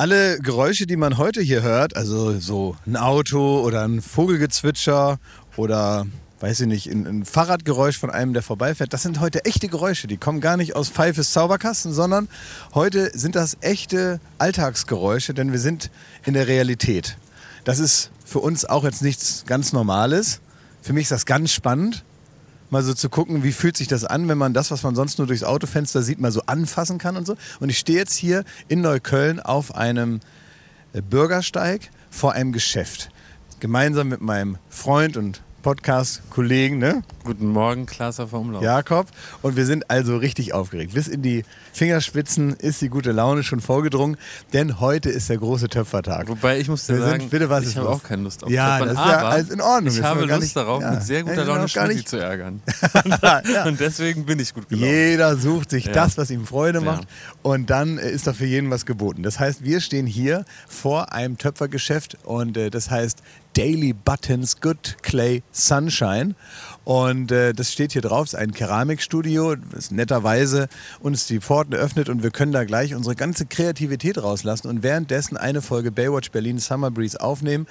Alle Geräusche, die man heute hier hört, also so ein Auto oder ein Vogelgezwitscher oder weiß ich nicht, ein, ein Fahrradgeräusch von einem, der vorbeifährt, das sind heute echte Geräusche. Die kommen gar nicht aus Pfeifes Zauberkasten, sondern heute sind das echte Alltagsgeräusche, denn wir sind in der Realität. Das ist für uns auch jetzt nichts ganz Normales. Für mich ist das ganz spannend, mal so zu gucken, wie fühlt sich das an, wenn man das, was man sonst nur durchs Autofenster sieht, mal so anfassen kann und so. Und ich stehe jetzt hier in Neukölln auf einem äh, Bürgersteig vor einem Geschäft. Gemeinsam mit meinem Freund und Podcast-Kollegen, ne? Guten Morgen, Klaas vom Umlauf. Jakob. Und wir sind also richtig aufgeregt. Bis in die Fingerspitzen ist die gute Laune schon vorgedrungen, denn heute ist der große Töpfertag. Wobei ich muss dir Wir sagen, sind- bitte, was ich habe auch keine Lust auf Ja, Töpfern, das ist ja aber alles in Ordnung. Ich habe Lust nicht- darauf, ja. mit sehr guter Laune nicht- zu ärgern. ja. Und deswegen bin ich gut gelaunt. Jeder sucht sich Ja. das, was ihm Freude macht. Und dann äh, ist doch für jeden was geboten. Das heißt, wir stehen hier vor einem Töpfergeschäft und äh, das heißt Daily Buttons Good Clay Sunshine. Und äh, das steht hier drauf, es ist ein Keramikstudio, das netterweise uns die Pforten öffnet und wir können da gleich unsere ganze Kreativität rauslassen und währenddessen eine Folge Baywatch Berlin Summer Breeze aufnehmen.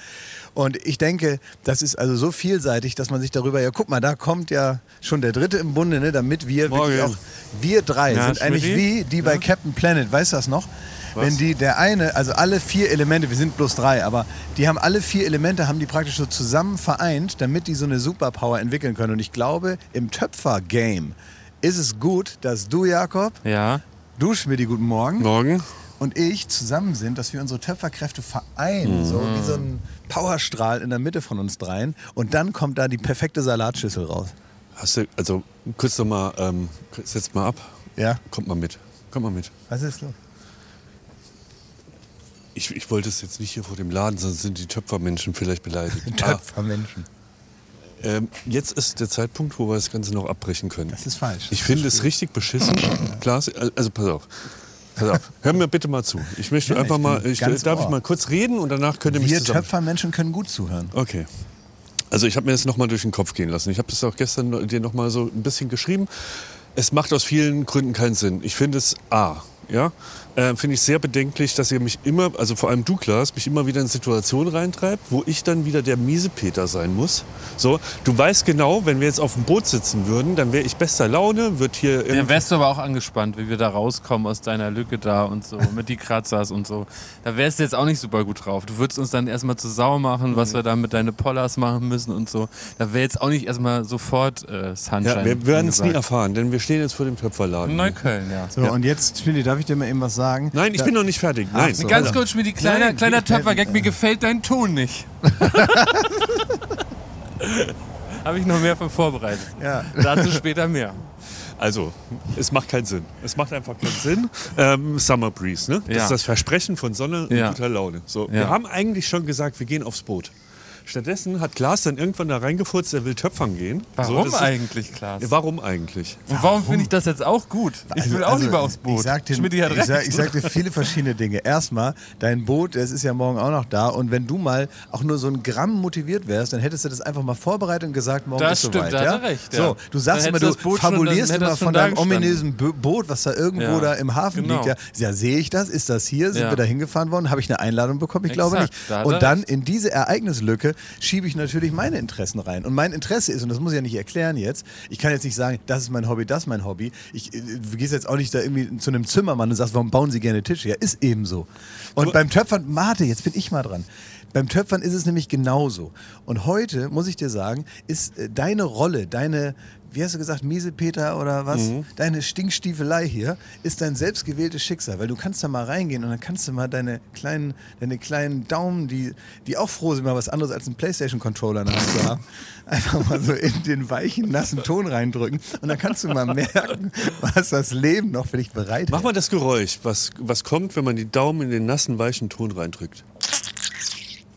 Und ich denke, das ist also so vielseitig, dass man sich darüber, ja guck mal, da kommt ja schon der Dritte im Bunde, ne, damit wir wirklich auch, wir drei Ja, sind eigentlich wie die bei Captain Planet, weißt du das noch? Wenn die, der eine, also alle vier Elemente, wir sind bloß drei, aber die haben alle vier Elemente, haben die praktisch so zusammen vereint, damit die so eine Superpower entwickeln können. Und ich glaube, im Töpfer-Game ist es gut, dass du, Jakob, Ja, du, Schmidti, guten Morgen, morgen. und ich zusammen sind, dass wir unsere Töpferkräfte vereinen, so wie so ein Powerstrahl in der Mitte von uns dreien. Und dann kommt da die perfekte Salatschüssel raus. Hast du, also kurz noch mal, ähm, setz mal ab. Ja, Kommt mal mit. Kommt mal mit. was ist los? Ich, ich wollte es jetzt nicht hier vor dem Laden, sonst sind die Töpfermenschen vielleicht beleidigt. Töpfermenschen. Ah, ähm, jetzt ist der Zeitpunkt, wo wir das Ganze noch abbrechen können. Das ist falsch. Ich finde es richtig beschissen. Klaas, also pass auf. Pass auf. Hör mir bitte mal zu. Ich möchte Ja, einfach ich mal, ich, darf ich Ohr. mal kurz reden und danach könnt ihr mich Wir zusammen... Töpfermenschen können gut zuhören. Okay. Also ich habe mir das nochmal durch den Kopf gehen lassen. Ich habe das auch gestern dir nochmal so ein bisschen geschrieben. Es macht aus vielen Gründen keinen Sinn. Ich finde es A, ja, äh, finde ich sehr bedenklich, dass ihr mich immer, also vor allem du, Klaas, mich immer wieder in Situationen reintreibt, wo ich dann wieder der Miesepeter sein muss. So, du weißt genau, wenn wir jetzt auf dem Boot sitzen würden, dann wäre ich bester Laune, wird hier... Ja, wärst du aber auch angespannt, wie wir da rauskommen aus deiner Lücke da und so, mit die Kratzers und so. Da wärst du jetzt auch nicht super gut drauf. Du würdest uns dann erstmal zu Sau machen, was wir da mit deine Pollers machen müssen und so. Da wäre jetzt auch nicht erstmal sofort äh, Sunshine. ja, wir werden es nie erfahren, denn wir stehen jetzt vor dem Töpferladen. In Neukölln, ja. So, und jetzt, Philly, darf ich dir mal eben was sagen? Nein, ich Da- bin noch nicht fertig. Nein. so. Ganz kurz, Schmiedi, kleiner, Nein, kleiner Töpfergag, mir gefällt dein Ton nicht. Habe ich noch mehr für vorbereitet. Ja. Dazu später mehr. Also, es macht keinen Sinn. Es macht einfach keinen Sinn. Ähm, Summer Breeze, ne? Das Ja. ist das Versprechen von Sonne und Ja. guter Laune. So, Wir haben eigentlich schon gesagt, wir gehen aufs Boot. Stattdessen hat Klaas dann irgendwann da reingefurzt, er will töpfern gehen. Warum so, eigentlich, Klaas? Warum eigentlich? Und warum finde ich das jetzt auch gut? Ich will auch lieber aufs Boot. Also, Ich sag dir, Schmidti hat ich recht. sag, ich dir viele verschiedene Dinge. Erstmal, dein Boot, das ist ja morgen auch noch da. Und wenn du mal auch nur so ein Gramm motiviert wärst, dann hättest du das einfach mal vorbereitet und gesagt, morgen Das ist stimmt, soweit. da hat ja? er recht, So, ja. du sagst immer, du schon- fabulierst immer von deinem ominösen Bo- Boot, was da irgendwo Ja. da im Hafen Genau. liegt. Ja, ja sehe ich das? Ist das hier? Sind Ja. wir da hingefahren worden? Habe ich eine Einladung bekommen? Ich glaube Exakt, nicht. da hat Und dann recht. in diese Ereignislücke schiebe ich natürlich meine Interessen rein. Und mein Interesse ist, und das muss ich ja nicht erklären jetzt, ich kann jetzt nicht sagen, das ist mein Hobby, das ist mein Hobby. Ich, äh, du gehst jetzt auch nicht da irgendwie zu einem Zimmermann und sagst, warum bauen Sie gerne Tische? Ja, ist eben so. Und beim Töpfern, warte, jetzt bin ich mal dran. Beim Töpfern ist es nämlich genauso. Und heute, muss ich dir sagen, ist äh, deine Rolle, deine, wie hast du gesagt, Miesepeter oder was? Deine Stinkstiefelei hier ist dein selbstgewähltes Schicksal, weil du kannst da mal reingehen und dann kannst du mal deine kleinen, deine kleinen Daumen, die, die auch froh sind, mal was anderes als einen Playstation-Controller in der Hand zu haben, einfach mal so in den weichen, nassen Ton reindrücken und dann kannst du mal merken, was das Leben noch für dich bereit Mach mal das Geräusch, was, was kommt, wenn man die Daumen in den nassen, weichen Ton reindrückt.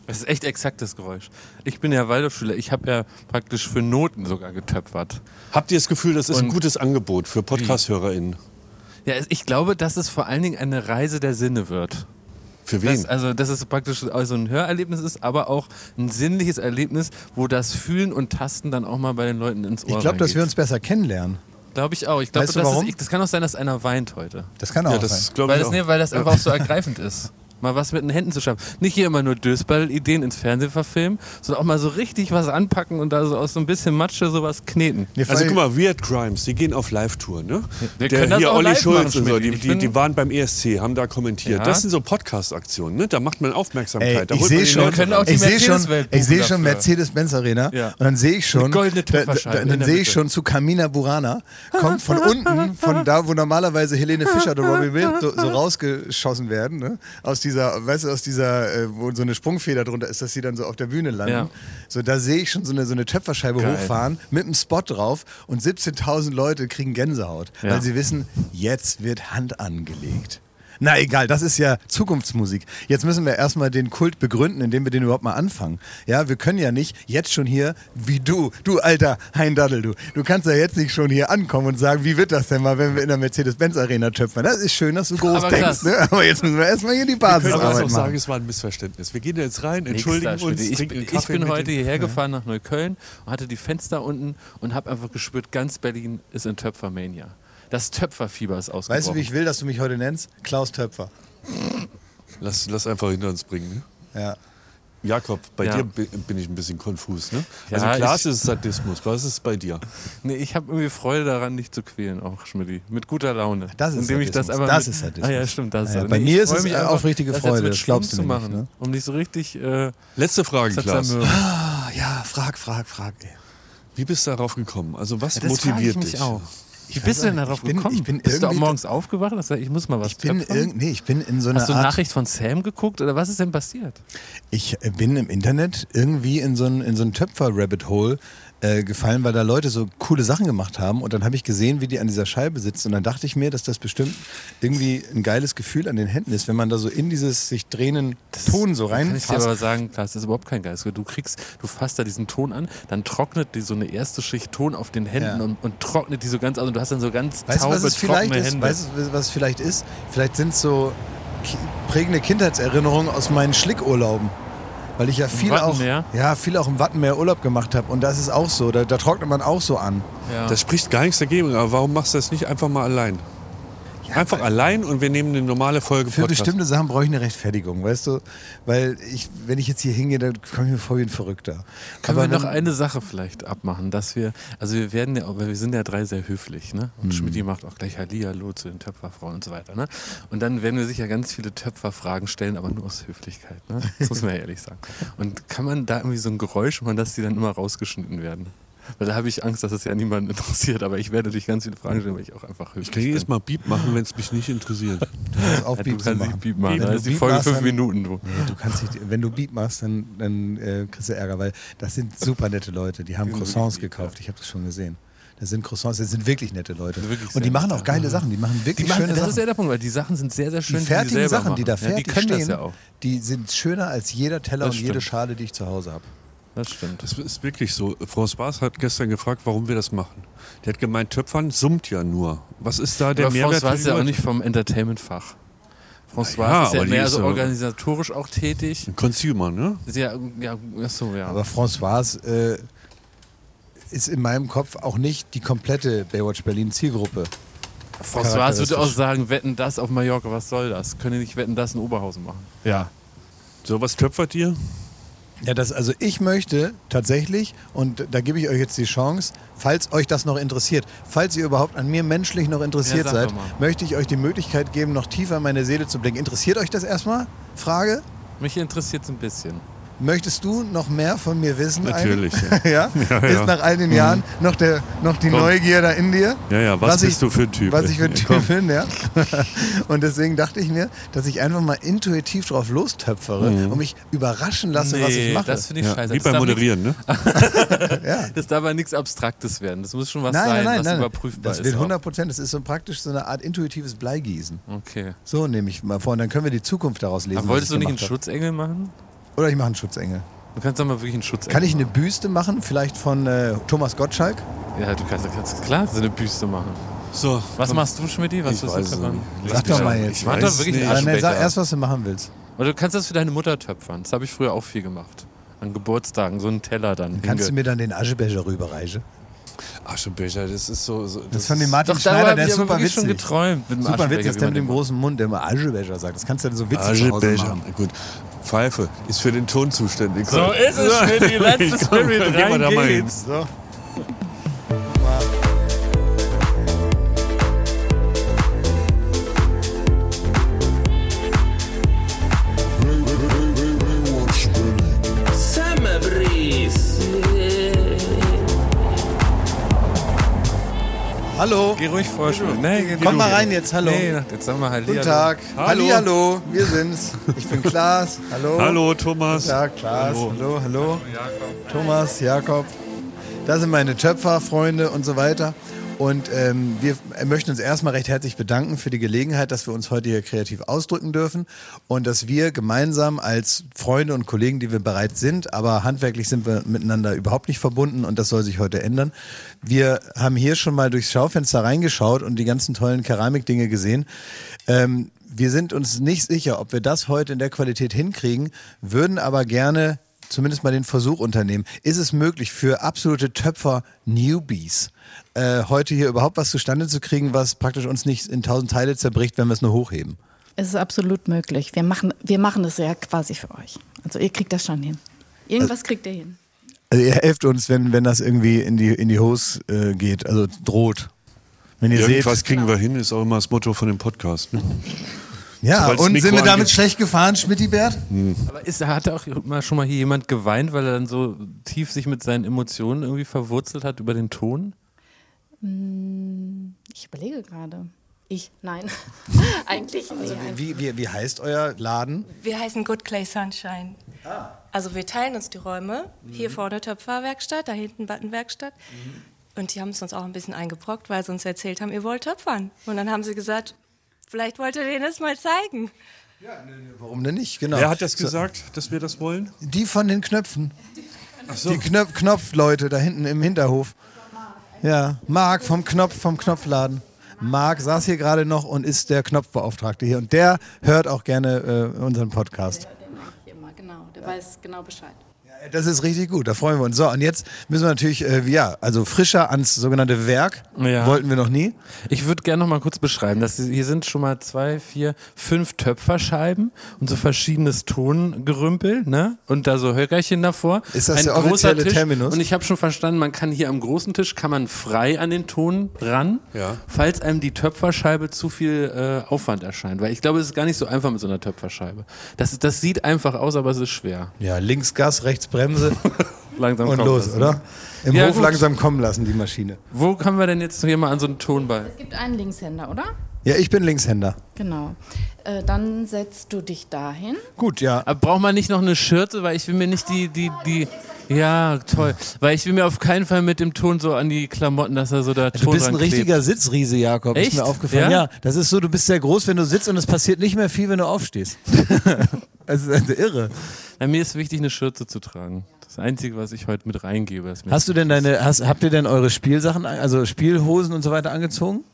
Das ist echt exakt das Geräusch. Ich bin ja Waldorfschüler. Ich habe ja praktisch für Noten sogar getöpfert. Habt ihr das Gefühl, das ist ein Und- gutes Angebot für Podcast-HörerInnen? Ja, es- ich glaube, dass es vor allen Dingen eine Reise der Sinne wird. Für wen? Das, also, dass es praktisch also ein Hörerlebnis ist, aber auch ein sinnliches Erlebnis, wo das Fühlen und Tasten dann auch mal bei den Leuten ins Ohr Ich glaube, dass wir uns besser kennenlernen. Glaube ich auch. Ich glaube, Weißt du das, ist- das kann auch sein, dass einer weint heute. Das kann auch ja, sein. das glaube Weil ich das, auch. nee, weil das einfach auch so ergreifend ist. Mal was mit den Händen zu schaffen. Nicht hier immer nur Dösball-Ideen ins Fernsehen verfilmen, sondern auch mal so richtig was anpacken und da so aus so ein bisschen Matsche sowas kneten. Nee, Also guck mal, Weird Crimes, die gehen auf Live-Tour, ne? Wir Der können das hier auch Olli live Schulz machen, und so, die, die, die waren beim ESC, haben da kommentiert. Ja. Das sind so Podcast-Aktionen, ne? Da macht man Aufmerksamkeit. Ey, da ich holt man sehe schon, ich sehe schon, ich sehe schon. Mercedes-Benz Arena Ja. und dann sehe ich schon, goldene da, da, dann sehe ich schon zu Kamina Burana, kommt von unten, von da, wo normalerweise Helene Fischer oder Robbie Williams so, so rausgeschossen werden, ne? aus dieser, weißt du, aus dieser, äh, wo so eine Sprungfeder drunter ist, dass sie dann so auf der Bühne landen. Ja. So, da sehe ich schon so eine, so eine Töpferscheibe Geil. hochfahren mit einem Spot drauf und 17.000 Leute kriegen Gänsehaut, Ja. weil sie wissen, jetzt wird Hand angelegt. Na egal, das ist ja Zukunftsmusik. Jetzt müssen wir erstmal den Kult begründen, indem wir den überhaupt mal anfangen. Ja, wir können ja nicht jetzt schon hier, wie du, du alter Heindaddel, du. Du kannst ja jetzt nicht schon hier ankommen und sagen, wie wird das denn mal, wenn wir in der Mercedes-Benz-Arena töpfern. Das ist schön, dass du groß Aber denkst, ne? Aber jetzt müssen wir erstmal hier die Wir können aber Basisarbeit auch sagen, machen. es war ein Missverständnis. Wir gehen da jetzt rein, entschuldigen uns, ich, trinken einen ich Kaffee bin heute hierher gefahren nach Neukölln und hatte die Fenster unten und habe einfach gespürt, ganz Berlin ist in Töpfermania. Das Töpferfieber ist ausgebrochen. Weißt du, wie ich will, dass du mich heute nennst? Klaus Töpfer. Lass, lass einfach hinter uns bringen. Ne? Ja. Jakob, bei Ja. dir bi- bin ich ein bisschen konfus. Ne? Ja, also klar ich- ist es Sadismus. Was ist es bei dir? Nee, ich habe irgendwie Freude daran, dich zu quälen, auch Schmidti. Mit guter Laune. Das ist Indem ich das Sadismus. einfach Das mit, ist Sadismus. Ah ja, stimmt. Das ist Ja, ja, Sadismus. bei Nee, mir ist es mich auch einfach, richtige das Freude, das glaubst du zu machen, ne? um dich so richtig äh, Letzte Frage, zu Klaas. Ah, ja, frag, frag, frag. Ey. Wie bist du darauf gekommen? Also was Ja, das frage motiviert ich mich dich? auch. Wie bist du denn darauf Ich bin- gekommen? ich bin bist du auch morgens aufgewacht und hast gesagt, ich muss mal was Ich bin, irgend, nee, ich bin in so einer Hast du eine Nachricht von Sam geguckt oder was ist denn passiert? Ich äh, bin im Internet irgendwie in so ein, in so ein Töpfer-Rabbit-Hole äh, gefallen, weil da Leute so coole Sachen gemacht haben. Und dann habe ich gesehen, wie die an dieser Scheibe sitzen. Und dann dachte ich mir, dass das bestimmt irgendwie ein geiles Gefühl an den Händen ist, wenn man da so in dieses sich drehenden Ton so Kann ich dir aber sagen, klar, das ist überhaupt kein Geist. Du kriegst, du fasst da diesen Ton an, dann trocknet die so eine erste Schicht Ton auf den Händen Ja. und, und trocknet die so ganz aus und du hast dann so ganz Weißt taube, was trockene ist? Hände. Weißt du, was es vielleicht ist? Vielleicht sind es so prägende Kindheitserinnerungen aus meinen Schlickurlauben. Weil ich ja viel auch, ja, viel auch im Wattenmeer Urlaub gemacht habe. Und das ist auch so. Da, da trocknet man auch so an. ja. Das spricht gar nichts dagegen, aber warum machst du das nicht einfach mal allein? Einfach allein und wir nehmen eine normale Folge Für Podcast. bestimmte Sachen brauche ich eine Rechtfertigung, weißt du? Weil ich, wenn ich jetzt hier hingehe, dann komme ich mir vor wie ein Verrückter. Können Aber wir noch eine Sache vielleicht abmachen, dass wir, also wir werden ja, aber wir sind ja drei sehr höflich, ne? Und Mhm. Schmidt macht auch gleich Hallihallo zu den Töpferfrauen und so weiter, ne? Und dann werden wir sicher ganz viele Töpferfragen stellen, aber nur aus Höflichkeit, ne? Das muss man ja ehrlich sagen. Und kann man da irgendwie so ein Geräusch machen, dass die dann immer rausgeschnitten werden? Weil da habe ich Angst, dass es ja niemanden interessiert, aber ich werde dich ganz viele Fragen stellen, weil ich auch einfach höflich Ich kann jedes. Mal Beep machen, wenn es mich nicht interessiert. Du musst auf Ja, Beep du kannst machen. nicht Beep machen. Wenn Da du ist die Beep Folge fünf dann- Minuten, du. Nee, du kannst nicht, wenn du Beat machst, dann, dann äh, kriegst du Ärger, weil das sind super nette Leute. Die haben Die sind Croissants lieb, gekauft. Ich habe das schon gesehen. Das sind Croissants, das sind wirklich nette Leute. Wirklich Und die machen auch geile Sachen. Die machen Die wirklich machen, schöne das ist ja Sachen. der Punkt, weil die Sachen sind sehr, sehr Die schön, die, fertigen selber Sachen, machen. die da ja, fertig die können stehen, das ja auch. die sind schöner als jeder Teller Das und jede stimmt. Schale, die ich zu Hause habe. Das stimmt. Das ist wirklich so. François hat gestern gefragt, warum wir das machen. Der hat gemeint, Töpfern summt ja nur. Was ist da der aber Mehrwert? François für ist die ja auch nicht vom Entertainment-Fach. François Ja, ist ja die mehr ist so organisatorisch auch tätig. Ein Consumer, ne? Ja, ja, so, ja. Aber François äh, ist in meinem Kopf auch nicht die komplette Baywatch Berlin Zielgruppe. François würde auch sagen, wetten das auf Mallorca, was soll das? Können die nicht wetten das in Oberhausen machen? Ja. So, was töpfert ihr? Ja, das, also ich möchte tatsächlich, und da gebe ich euch jetzt die Chance, falls euch das noch interessiert, falls ihr überhaupt an mir menschlich noch interessiert Ja, seid, möchte ich euch die Möglichkeit geben, noch tiefer in meine Seele zu blicken. Interessiert euch das erstmal? Frage? Mich interessiert es ein bisschen. Möchtest du noch mehr von mir wissen? Natürlich. eigentlich? ja? Ja, Ist ja. nach all den Jahren noch, der, noch die Komm. Neugier da in dir? Ja, ja, was, Was ich- bist du für ein Typ? Was ich für ein Ja, Typ komm. bin, ja. Und deswegen dachte ich mir, dass ich einfach mal intuitiv drauf lostöpfere und mich überraschen lasse, was ich mache. das finde ich Ja, scheiße. wie Das beim darf Moderieren, ne? Ja. das darf aber nichts Abstraktes werden. Das muss schon was Nein, sein, nein, nein, was nein. überprüfbar Das ist. wird auch. 100 Prozent. Das ist so praktisch so eine Art intuitives Bleigießen. Okay. So nehme ich mal vor. Und dann können wir die Zukunft daraus lesen. Aber wolltest du nicht einen hab. Schutzengel machen? Oder ich mache einen Schutzengel. Du kannst doch mal wirklich einen Schutzengel Kann ich eine Büste machen? Vielleicht von äh, Thomas Gottschalk? Ja, du kannst, kannst klar so eine Büste machen. So. Was komm. machst du, Schmidti? Was Ich weiß du Sag mich doch mal jetzt. Ich mach doch wirklich nicht. dann sag erst, was du machen willst. Oder du kannst das für deine Mutter töpfern. Das habe ich früher auch viel gemacht. An Geburtstagen, so einen Teller dann. Kannst du mir dann den Aschebecher rüberreichen? Aschebecher, das ist so. so Das ist von dem Martin Doch, Schneider, der ist ich super wirklich schon witzig. geträumt. Mit dem Super witzig, dass der mit dem großen Mund, der immer Aschebecher sagt. Das kannst du ja so witzig zu Hause Aschebecher. machen. Gut. Pfeife ist für den Ton zuständig. So ist es, letzte Komm, Spirit. Rein da mal hin. geht's. So. Hallo. Geh ruhig vorspielen. Nee, geh Komm du. mal rein jetzt, hallo. Nee, jetzt sag mal Halli. Guten hallo. Tag. Hallo. Halli, hallo. Wir sind's. Ich bin Klaas. Hallo. Hallo, Thomas. Tag, Klaas. Hallo. Hallo, hallo. Thomas, Jakob. Da sind meine Töpferfreunde und so weiter. Und ähm, wir möchten uns erstmal recht herzlich bedanken für die Gelegenheit, dass wir uns heute hier kreativ ausdrücken dürfen und dass wir gemeinsam als Freunde und Kollegen, die wir bereits sind, aber handwerklich sind wir miteinander überhaupt nicht verbunden und das soll sich heute ändern. Wir haben hier schon mal durchs Schaufenster reingeschaut und die ganzen tollen Keramikdinge gesehen. Ähm, wir sind uns nicht sicher, ob wir das heute in der Qualität hinkriegen, würden aber gerne zumindest mal den Versuch unternehmen. Ist es möglich für absolute Töpfer-Newbies äh, heute hier überhaupt was zustande zu kriegen, was praktisch uns nicht in tausend Teile zerbricht, wenn wir es nur hochheben? Es ist absolut möglich. Wir machen, wir machen es ja quasi für euch. Also ihr kriegt das schon hin. Irgendwas kriegt ihr hin. Also ihr helft uns, wenn, wenn das irgendwie in die, in die Hose äh, geht, also droht. Wenn ihr Irgendwas seht. kriegen wir hin, ist auch immer das Motto von dem Podcast. Ne? Ja, Sobald und sind wir damit angeht. schlecht gefahren, Schmidti-Bert? Aber ist, hat auch mal schon mal hier jemand geweint, weil er dann so tief sich mit seinen Emotionen irgendwie verwurzelt hat über den Ton? Ich überlege gerade. Ich? Nein. Eigentlich nicht. Wie, wie, wie heißt euer Laden? Wir heißen Good Clay Sunshine. Also wir teilen uns die Räume. Hier vorne Töpferwerkstatt, da hinten Battenwerkstatt. Und die haben es uns auch ein bisschen eingebrockt, weil sie uns erzählt haben, ihr wollt töpfern. Und dann haben sie gesagt, vielleicht wollt ihr denen das mal zeigen. Warum denn nicht? Genau. Wer hat das gesagt, dass wir das wollen? Die von den Knöpfen. Ach so. Die Knöpf Knopfleute da hinten im Hinterhof. Ja, Marc vom Knopf, vom Knopfladen. Marc saß hier gerade noch und ist der Knopfbeauftragte hier. Und der hört auch gerne äh, unseren Podcast. Immer, genau. Der weiß genau Bescheid. Das ist richtig gut, da freuen wir uns. So, und jetzt müssen wir natürlich, äh, ja, also frischer ans sogenannte Werk. Ja. Wollten wir noch nie. Ich würde gerne noch mal kurz beschreiben, dass hier sind schon mal zwei, vier, fünf Töpferscheiben und so verschiedenes Tongerümpel, ne? Und da so Höckerchen davor. Ist das Ein der großer offizielle Tisch. Terminus? Und ich habe schon verstanden, man kann hier am großen Tisch kann man frei an den Ton ran, Ja. falls einem die Töpferscheibe zu viel äh, Aufwand erscheint. Weil ich glaube, es ist gar nicht so einfach mit so einer Töpferscheibe. Das, das sieht einfach aus, aber es ist schwer. Ja, links Gas, rechts Bremse Langsam und los, das, oder? Im Ja, Hof gut. langsam kommen lassen, die Maschine. Wo können wir denn jetzt hier mal an so einen Ton bei? Es gibt einen Linkshänder, oder? Ja, ich bin Linkshänder. Genau. Äh, dann setzt du dich dahin. Gut, ja. Aber braucht man nicht noch eine Schürze, weil ich will mir nicht die, die, die, ja, toll. Weil ich will mir auf keinen Fall mit dem Ton so an die Klamotten, dass er so der Ton Du bist ein richtiger klebt. Sitzriese, Jakob. Ist Echt? mir aufgefallen. Ja? Ja? das ist so, du bist sehr groß, wenn du sitzt und es passiert nicht mehr viel, wenn du aufstehst. das ist also irre. Na, mir ist wichtig, eine Schürze zu tragen. Das Einzige, was ich heute mit reingebe. Ist mir Hast du denn deine, hast, habt ihr denn eure Spielsachen, also Spielhosen und so weiter angezogen?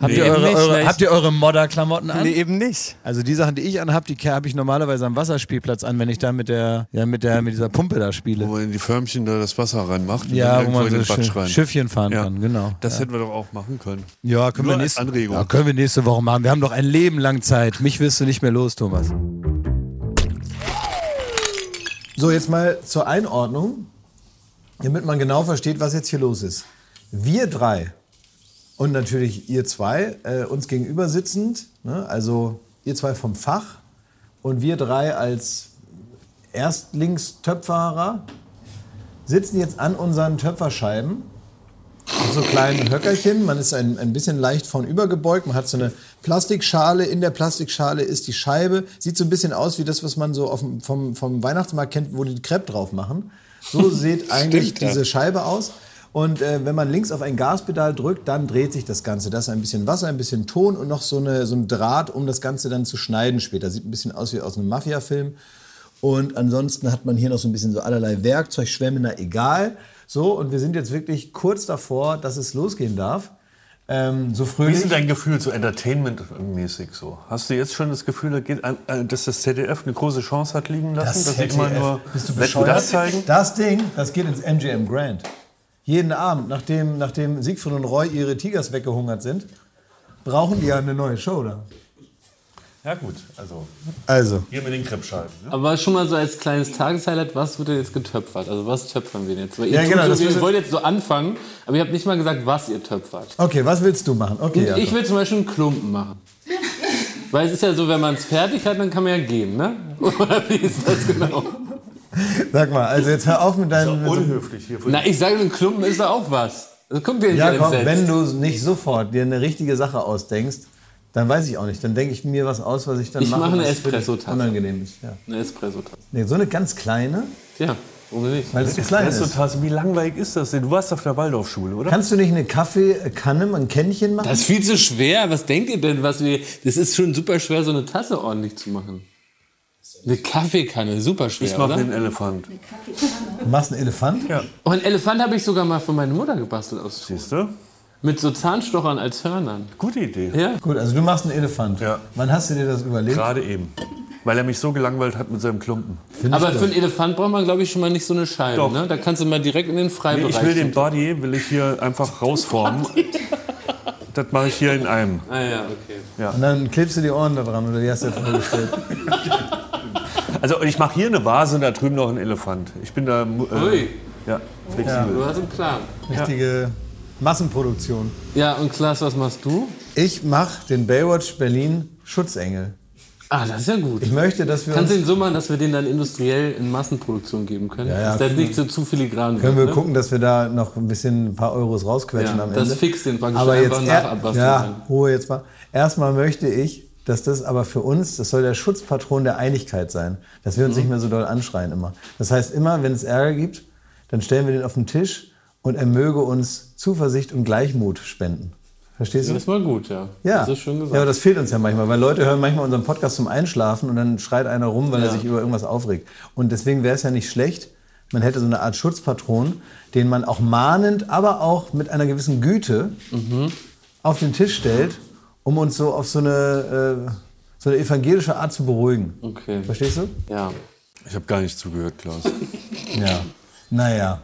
Habt, Nee, ihr, eben eure, nicht, eure, habt ihr eure Modder-Klamotten an? Nee, eben nicht. Also die Sachen, die ich anhab, die habe ich normalerweise am Wasserspielplatz an, wenn ich da mit der, ja, mit der, mit dieser Pumpe da spiele. Wo man in die Förmchen da das Wasser reinmacht und Ja, dann wo man in so Schiff, rein. Schiffchen fahren Ja. kann, genau. Das ja. hätten wir doch auch machen können. Ja, können Nur wir nächste, Anregung. Ja, können wir nächste Woche machen. Wir haben doch ein Leben lang Zeit. Mich wirst du nicht mehr los, Thomas. So, jetzt mal zur Einordnung, damit man genau versteht, was jetzt hier los ist. Wir drei und natürlich ihr zwei, äh, uns gegenüber sitzend, ne, also ihr zwei vom Fach und wir drei als Erstlingstöpferer sitzen jetzt an unseren Töpferscheiben so kleinen Höckerchen. Man ist ein, ein bisschen leicht vornüber gebeugt. Man hat so eine Plastikschale. In der Plastikschale ist die Scheibe. Sieht so ein bisschen aus wie das, was man so dem, vom, vom Weihnachtsmarkt kennt, wo die Crepe drauf machen. So sieht eigentlich Stimmt, ja. diese Scheibe aus. Und äh, wenn man links auf ein Gaspedal drückt, dann dreht sich das Ganze. Das ist ein bisschen Wasser, ein bisschen Ton und noch so, eine, so ein Draht, um das Ganze dann zu schneiden später. Sieht ein bisschen aus wie aus einem Mafia-Film. Und ansonsten hat man hier noch so ein bisschen so allerlei Werkzeug, Schwämme, na egal. So, und wir sind jetzt wirklich kurz davor, dass es losgehen darf. Ähm, so Wie fröhlich. ist denn dein Gefühl so entertainmentmäßig so? Hast du jetzt schon das Gefühl, da geht ein- äh, dass das ZDF eine große Chance hat liegen lassen, dass sie immer nur Bist du Wetten, das bescheuert? zeigen? Das Ding, das geht ins MGM Grand. Jeden Abend, nachdem, nachdem Siegfried und Roy ihre Tigers weggehungert sind, brauchen die ja eine neue Show da. Ja gut, also Also, hier mit den Krebsscheiben. Ne? Aber schon mal so als kleines Tageshighlight, was wird denn jetzt getöpfert? Also was töpfern wir denn jetzt? Weil Ja, genau, das so, wird- ihr wollt jetzt so anfangen, aber ihr habt nicht mal gesagt, was ihr töpfert. okay, was willst du machen? Okay, ich will zum Beispiel einen Klumpen machen. Weil es ist ja so, wenn man es fertig hat, dann kann man ja gehen, ne? Oder wie ist das genau? Sag mal, also jetzt hör auf mit deinem... mit so- Unhöflich hier. Na, ich sage, ein Klumpen ist doch auch was. Das kommt dir nicht Ja, komm, wenn du nicht sofort dir eine richtige Sache ausdenkst, dann weiß ich auch nicht. Dann denke ich mir was aus, was ich dann Ich mache, mache eine Espresso-Tasse. unangenehm ist. Ja. Eine Espresso-Tasse. Nee, so eine ganz kleine, Ja, warum nicht? weil es klein ist. Espresso-Tasse, wie langweilig ist das denn? Du warst auf der Waldorfschule, oder? Kannst du nicht eine Kaffeekanne, mal ein Kännchen machen? Das ist viel zu schwer. Was denkt ihr denn, was wir. Das ist schon super schwer, so eine Tasse ordentlich zu machen. Eine Kaffeekanne, super schwer, Ich mache oder? den Elefant. Du machst einen Elefant? Ja. Oh, einen Elefant habe ich sogar mal für meine Mutter gebastelt aus. Siehst du? Mit so Zahnstochern als Hörnern. Gute Idee. Ja? Gut, also du machst einen Elefant. Ja. Wann hast du dir das überlegt? Gerade eben. Weil er mich so gelangweilt hat mit seinem Klumpen. Aber für einen Elefant braucht man, glaube ich, schon mal nicht so eine Scheibe. Doch. Ne? Da kannst du mal direkt in den Nee, Freibereich. ich will den Body, will ich hier einfach rausformen. Das mache ich hier in einem. Ah ja, okay. Und dann klebst du die Ohren da dran oder wie hast du das vorgestellt? Also ich mache hier eine Vase und da drüben noch einen Elefant. Ich bin da äh, Ui, ja, flexibel. du hast einen Plan. Richtige Massenproduktion. Ja, und Klaas, was machst du? Ich mache den Baywatch Berlin Schutzengel. Ah, das ist ja gut. Ich möchte, dass wir Kannst du ihn so machen, dass wir den dann industriell in Massenproduktion geben können? Ja, ja. Dass der nicht so zu filigran können wir wird. ne? gucken, dass wir da noch ein bisschen ein paar Euros rausquetschen Ja, am Ende. das fixt den praktisch aber einfach jetzt nach abbasteln ja. Ruhe jetzt mal. Erstmal möchte ich, dass das aber für uns, das soll der Schutzpatron der Einigkeit sein, dass wir uns Mhm. nicht mehr so doll anschreien immer. Das heißt immer, wenn es Ärger gibt, dann stellen wir den auf den Tisch und er möge uns Zuversicht und Gleichmut spenden. Verstehst du? Das ist mal gut, ja. Ja. Das ist schön gesagt. ja, aber das fehlt uns ja manchmal, weil Leute hören manchmal unseren Podcast zum Einschlafen und dann schreit einer rum, weil er Ja. sich über irgendwas aufregt. Und deswegen wäre es ja nicht schlecht, man hätte so eine Art Schutzpatron, den man auch mahnend, aber auch mit einer gewissen Güte Mhm. auf den Tisch stellt, um uns so auf so eine, äh, so eine evangelische Art zu beruhigen. okay. Verstehst du? Ja. Ich habe gar nicht zugehört, Klaus. Ja. Naja.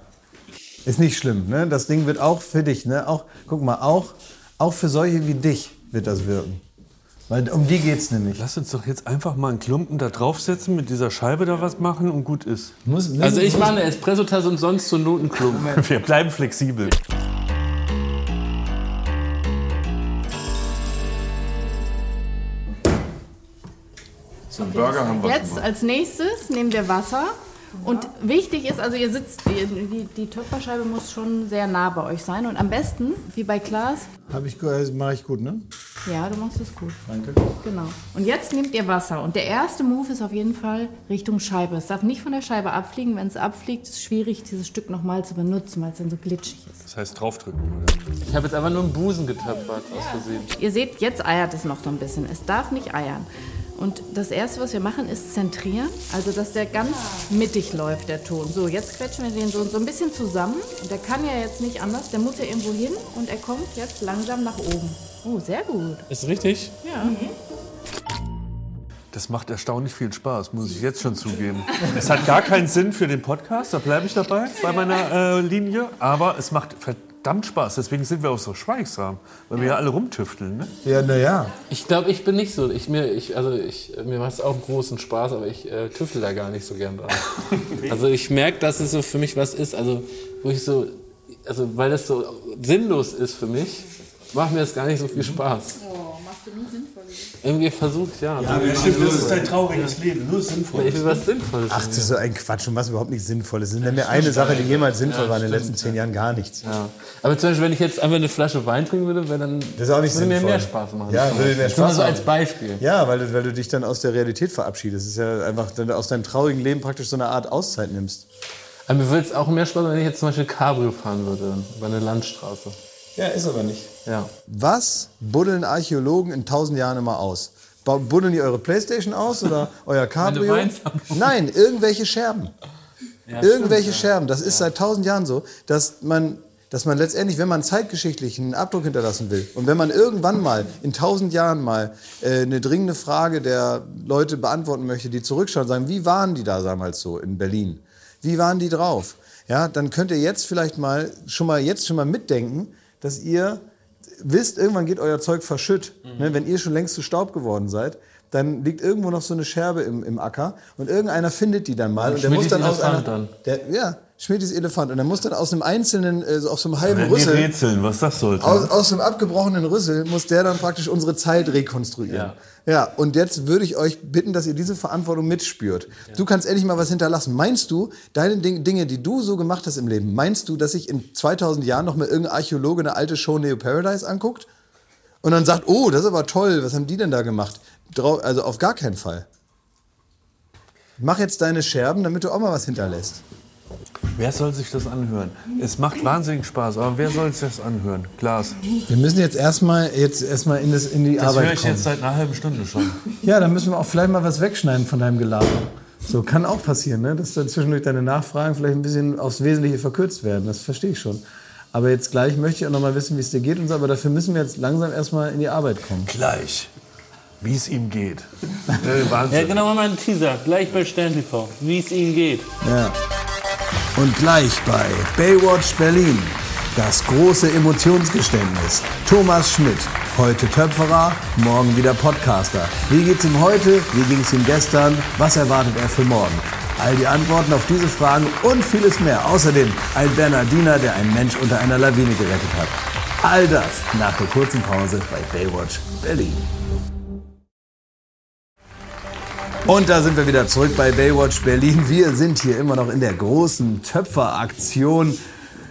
Ist nicht schlimm, ne? Das Ding wird auch für dich, ne? Auch, guck mal, auch, auch für solche wie dich wird das wirken. Weil um die geht's nämlich. Lass uns doch jetzt einfach mal einen Klumpen da draufsetzen, mit dieser Scheibe da was machen und gut ist. Muss, Also ich mache eine Espresso-Tasse und sonst so Notenklumpen. Wir bleiben flexibel. Burger haben wir Jetzt als nächstes nehmen wir Wasser. Und wichtig ist, also ihr sitzt, die, die Töpferscheibe muss schon sehr nah bei euch sein. Und am besten, wie bei Klaas, Hab ich, mache ich gut, ne? ja, du machst es gut. Danke. Genau. Und jetzt nehmt ihr Wasser. Und der erste Move ist auf jeden Fall Richtung Scheibe. Es darf nicht von der Scheibe abfliegen. Wenn es abfliegt, ist es schwierig, dieses Stück nochmal zu benutzen, weil es dann so glitschig ist. Das heißt draufdrücken, oder? Ich habe jetzt einfach nur einen Busen getöpfert, aus Versehen. Ihr seht, jetzt eiert es noch so ein bisschen. Es darf nicht eiern. Und das erste, was wir machen, ist zentrieren. Also, dass der ganz mittig läuft, der Ton. So, jetzt quetschen wir den so, so ein bisschen zusammen. Und der kann ja jetzt nicht anders. Der muss ja irgendwo hin. Und er kommt jetzt langsam nach oben. Oh, sehr gut. Ist richtig? Ja. Das macht erstaunlich viel Spaß, muss ich jetzt schon zugeben. Es hat gar keinen Sinn für den Podcast, da bleibe ich dabei bei meiner äh, Linie. Aber es macht verdammt Spaß, deswegen sind wir auch so schweigsam, weil wir ja alle rumtüfteln. Ne? Ja, naja. Ich glaube, ich bin nicht so. Ich, mir, ich, also ich, mir macht es auch großen Spaß, aber ich äh, tüftel da gar nicht so gern dran. Also ich merke, dass es so für mich was ist, also wo ich so, also weil das so sinnlos ist für mich, macht mir das gar nicht so viel Spaß. Oh, machst du nie Sinnvolles? Irgendwie versucht, ja. stimmt, das ist dein trauriges Leben, nur sinnvoll. ich will was Sinnvolles. Ach, das ist so ein Quatsch und was überhaupt nicht Sinnvolles. Nenn mir eine Sache, die jemals sinnvoll war in den letzten zehn Jahren, gar nichts. Ja. Aber zum Beispiel, wenn ich jetzt einfach eine Flasche Wein trinken würde, wäre dann Das ist auch nicht würde mir mehr Spaß machen. Ja, würde mehr Nur Spaß so als machen. Beispiel. Ja, weil du, weil du dich dann aus der Realität verabschiedest. Es ist ja einfach, dann aus deinem traurigen Leben praktisch so eine Art Auszeit nimmst. Aber mir würde es auch mehr Spaß machen, wenn ich jetzt zum Beispiel Cabrio fahren würde, über eine Landstraße. Ja, ist aber nicht. Ja. Was buddeln Archäologen in tausend Jahren immer aus? Buddeln die eure Playstation aus oder euer Cabrio? Nein, irgendwelche Scherben. irgendwelche Scherben. Das ist seit tausend Jahren so, dass man, dass man letztendlich, wenn man zeitgeschichtlich einen Abdruck hinterlassen will und wenn man irgendwann mal in tausend Jahren mal äh, eine dringende Frage der Leute beantworten möchte, die zurückschauen und sagen, wie waren die da damals so in Berlin? Wie waren die drauf? ja, dann könnt ihr jetzt vielleicht mal schon mal jetzt schon mal mitdenken, dass ihr wisst, irgendwann geht euer Zeug verschütt. Ne, wenn ihr schon längst zu Staub geworden seid, dann liegt irgendwo noch so eine Scherbe im, im Acker und irgendeiner findet die dann mal und der muss dann aus einer, Elefant dann. Der, ja, Schmidtis Elefant und der muss dann aus einem einzelnen, äh, so einem halben Rüssel, rätseln, was das sollte. aus, aus einem abgebrochenen Rüssel muss der dann praktisch unsere Zeit rekonstruieren. Ja. Ja, und jetzt würde ich euch bitten, dass ihr diese Verantwortung mitspürt. Du kannst endlich mal was hinterlassen. Meinst du, deine Ding, Dinge, die du so gemacht hast im Leben, meinst du, dass sich in 2000 Jahren noch mal irgendein Archäologe eine alte Show Neo Paradise anguckt? Und dann sagt, oh, das ist aber toll, was haben die denn da gemacht? Also auf gar keinen Fall. Mach jetzt deine Scherben, damit du auch mal was hinterlässt. Wer soll sich das anhören? Es macht wahnsinnig Spaß, aber wer soll sich das anhören? Klaas. Wir müssen jetzt erstmal jetzt erstmal in, das, in die Das Arbeit höre ich kommen. jetzt seit einer halben Stunde schon. Ja, dann müssen wir auch vielleicht mal was wegschneiden von deinem Gelaber. So kann auch passieren, ne? dass dann zwischendurch deine Nachfragen vielleicht ein bisschen aufs Wesentliche verkürzt werden. Das verstehe ich schon. Aber jetzt gleich möchte ich auch noch mal wissen, wie es dir geht und so. Aber dafür müssen wir jetzt langsam erstmal in die Arbeit kommen. Gleich. Wie es ihm geht. Äh, Ja, Wahnsinn. genau mal mein Teaser. Gleich bei Stern TV. Wie es Ihnen geht. Ja. Und gleich bei Baywatch Berlin. Das große Emotionsgeständnis. Thomas Schmidt. Heute Töpferer, morgen wieder Podcaster. Wie geht's ihm heute? Wie ging es ihm gestern? Was erwartet er für morgen? All die Antworten auf diese Fragen und vieles mehr. Außerdem ein Bernardiner, der einen Mensch unter einer Lawine gerettet hat. All das nach der kurzen Pause bei Baywatch Berlin. Und da sind wir wieder zurück bei Baywatch Berlin. Wir sind hier immer noch in der großen Töpferaktion.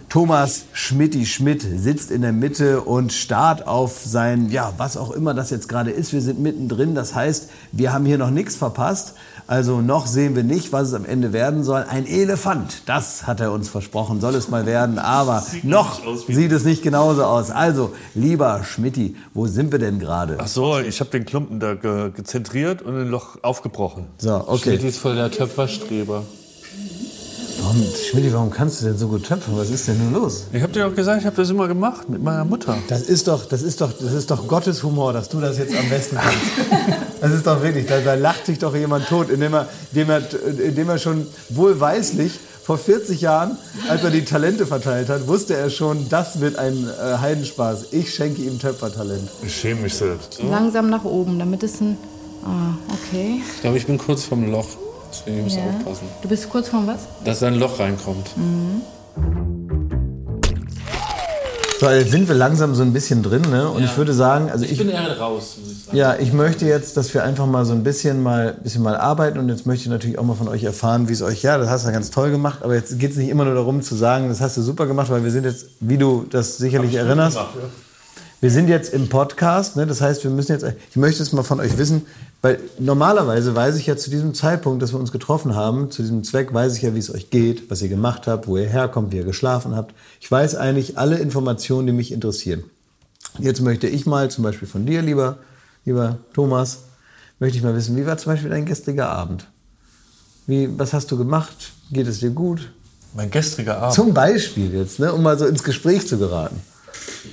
Thomas Schmidti Schmidt sitzt in der Mitte und starrt auf sein, ja, was auch immer das jetzt gerade ist. Wir sind mittendrin. Das heißt, wir haben hier noch nichts verpasst. Also noch sehen wir nicht, was es am Ende werden soll. Ein Elefant, das hat er uns versprochen, soll es mal werden. Aber noch sieht es nicht genauso aus. Also, lieber Schmidti, wo sind wir denn gerade? Ach so, ich habe den Klumpen da ge gezentriert und ein Loch aufgebrochen. So, okay. Schmidt ist voll der Töpferstreber. Warum, Schmidti, warum kannst du denn so gut töpfern? Was ist denn nun los? Ich habe dir auch gesagt, ich habe das immer gemacht mit meiner Mutter. Das ist doch, das ist doch, das ist doch Gottes Humor, dass du das jetzt am besten kannst. Das ist doch wirklich, da, da lacht sich doch jemand tot, indem er, indem er, indem er schon wohlweislich vor 40 Jahren, als er die Talente verteilt hat, wusste er schon, das wird ein äh, Heidenspaß. Ich schenke ihm Töpfertalent. Ich schäme mich selbst. Langsam nach oben, damit es ein. Ah, okay. Ich glaube, ich bin kurz vom Loch. Deswegen muss ich Ja. aufpassen. Du bist kurz vorm was? Dass da ein Loch reinkommt. So, jetzt sind wir langsam so ein bisschen drin, ne? Und ich würde sagen, also Ich bin eher raus, muss ich sagen. Ja, ich möchte jetzt, dass wir einfach mal so ein bisschen mal, bisschen mal arbeiten und jetzt möchte ich natürlich auch mal von euch erfahren, wie es euch, ja, das hast du ja ganz toll gemacht, aber jetzt geht es nicht immer nur darum zu sagen, das hast du super gemacht, weil wir sind jetzt, wie du das sicherlich erinnerst, wir sind jetzt im Podcast, ne? das heißt, wir müssen jetzt, ich möchte es mal von euch wissen, weil normalerweise weiß ich ja zu diesem Zeitpunkt, dass wir uns getroffen haben, zu diesem Zweck weiß ich ja, wie es euch geht, was ihr gemacht habt, wo ihr herkommt, wie ihr geschlafen habt. Ich weiß eigentlich alle Informationen, die mich interessieren. Jetzt möchte ich mal zum Beispiel von dir, lieber, lieber Thomas, möchte ich mal wissen, wie war zum Beispiel dein gestriger Abend? Wie, was hast du gemacht? Geht es dir gut? Mein gestriger Abend. Zum Beispiel jetzt, ne, um mal so ins Gespräch zu geraten.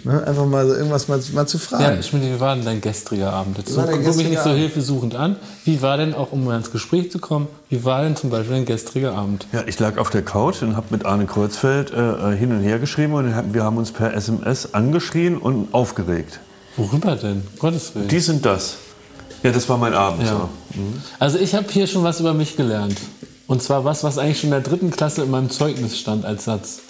Ne, einfach mal so irgendwas mal, mal zu Ja, fragen. Schmidt, wie war denn dein gestriger Abend? Jetzt dein guck mich nicht so hilfesuchend an. Wie war denn, auch um mal ins Gespräch zu kommen, wie war denn zum Beispiel dein gestriger Abend? Ja, ich lag auf der Couch und habe mit Arne Kreuzfeld äh, äh, hin und her geschrieben und wir haben uns per SMS angeschrien und aufgeregt. Worüber denn? Gottes Willen. Die sind das. Ja, das war mein Abend. Ja. So. Also ich habe hier schon was über mich gelernt. Und zwar was, was eigentlich schon in der dritten Klasse in meinem Zeugnis stand als Satz.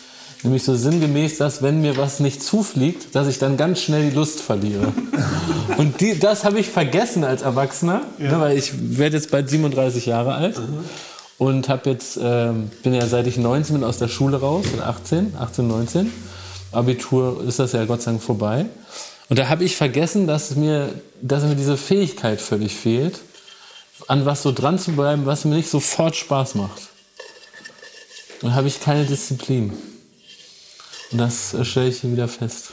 Nämlich so sinngemäß, dass wenn mir was nicht zufliegt, dass ich dann ganz schnell die Lust verliere. Und die, das habe ich vergessen als Erwachsener, ne, weil ich werde jetzt bald 37 Jahre alt und habe jetzt ähm, bin ja seit ich 19 bin aus der Schule raus, bin 18, 18, 19. Abitur ist das ja Gott sei Dank vorbei. Und da habe ich vergessen, dass mir, dass mir diese Fähigkeit völlig fehlt, an was so dran zu bleiben, was mir nicht sofort Spaß macht. Dann habe ich keine Disziplin. Das äh, stelle ich hier wieder fest.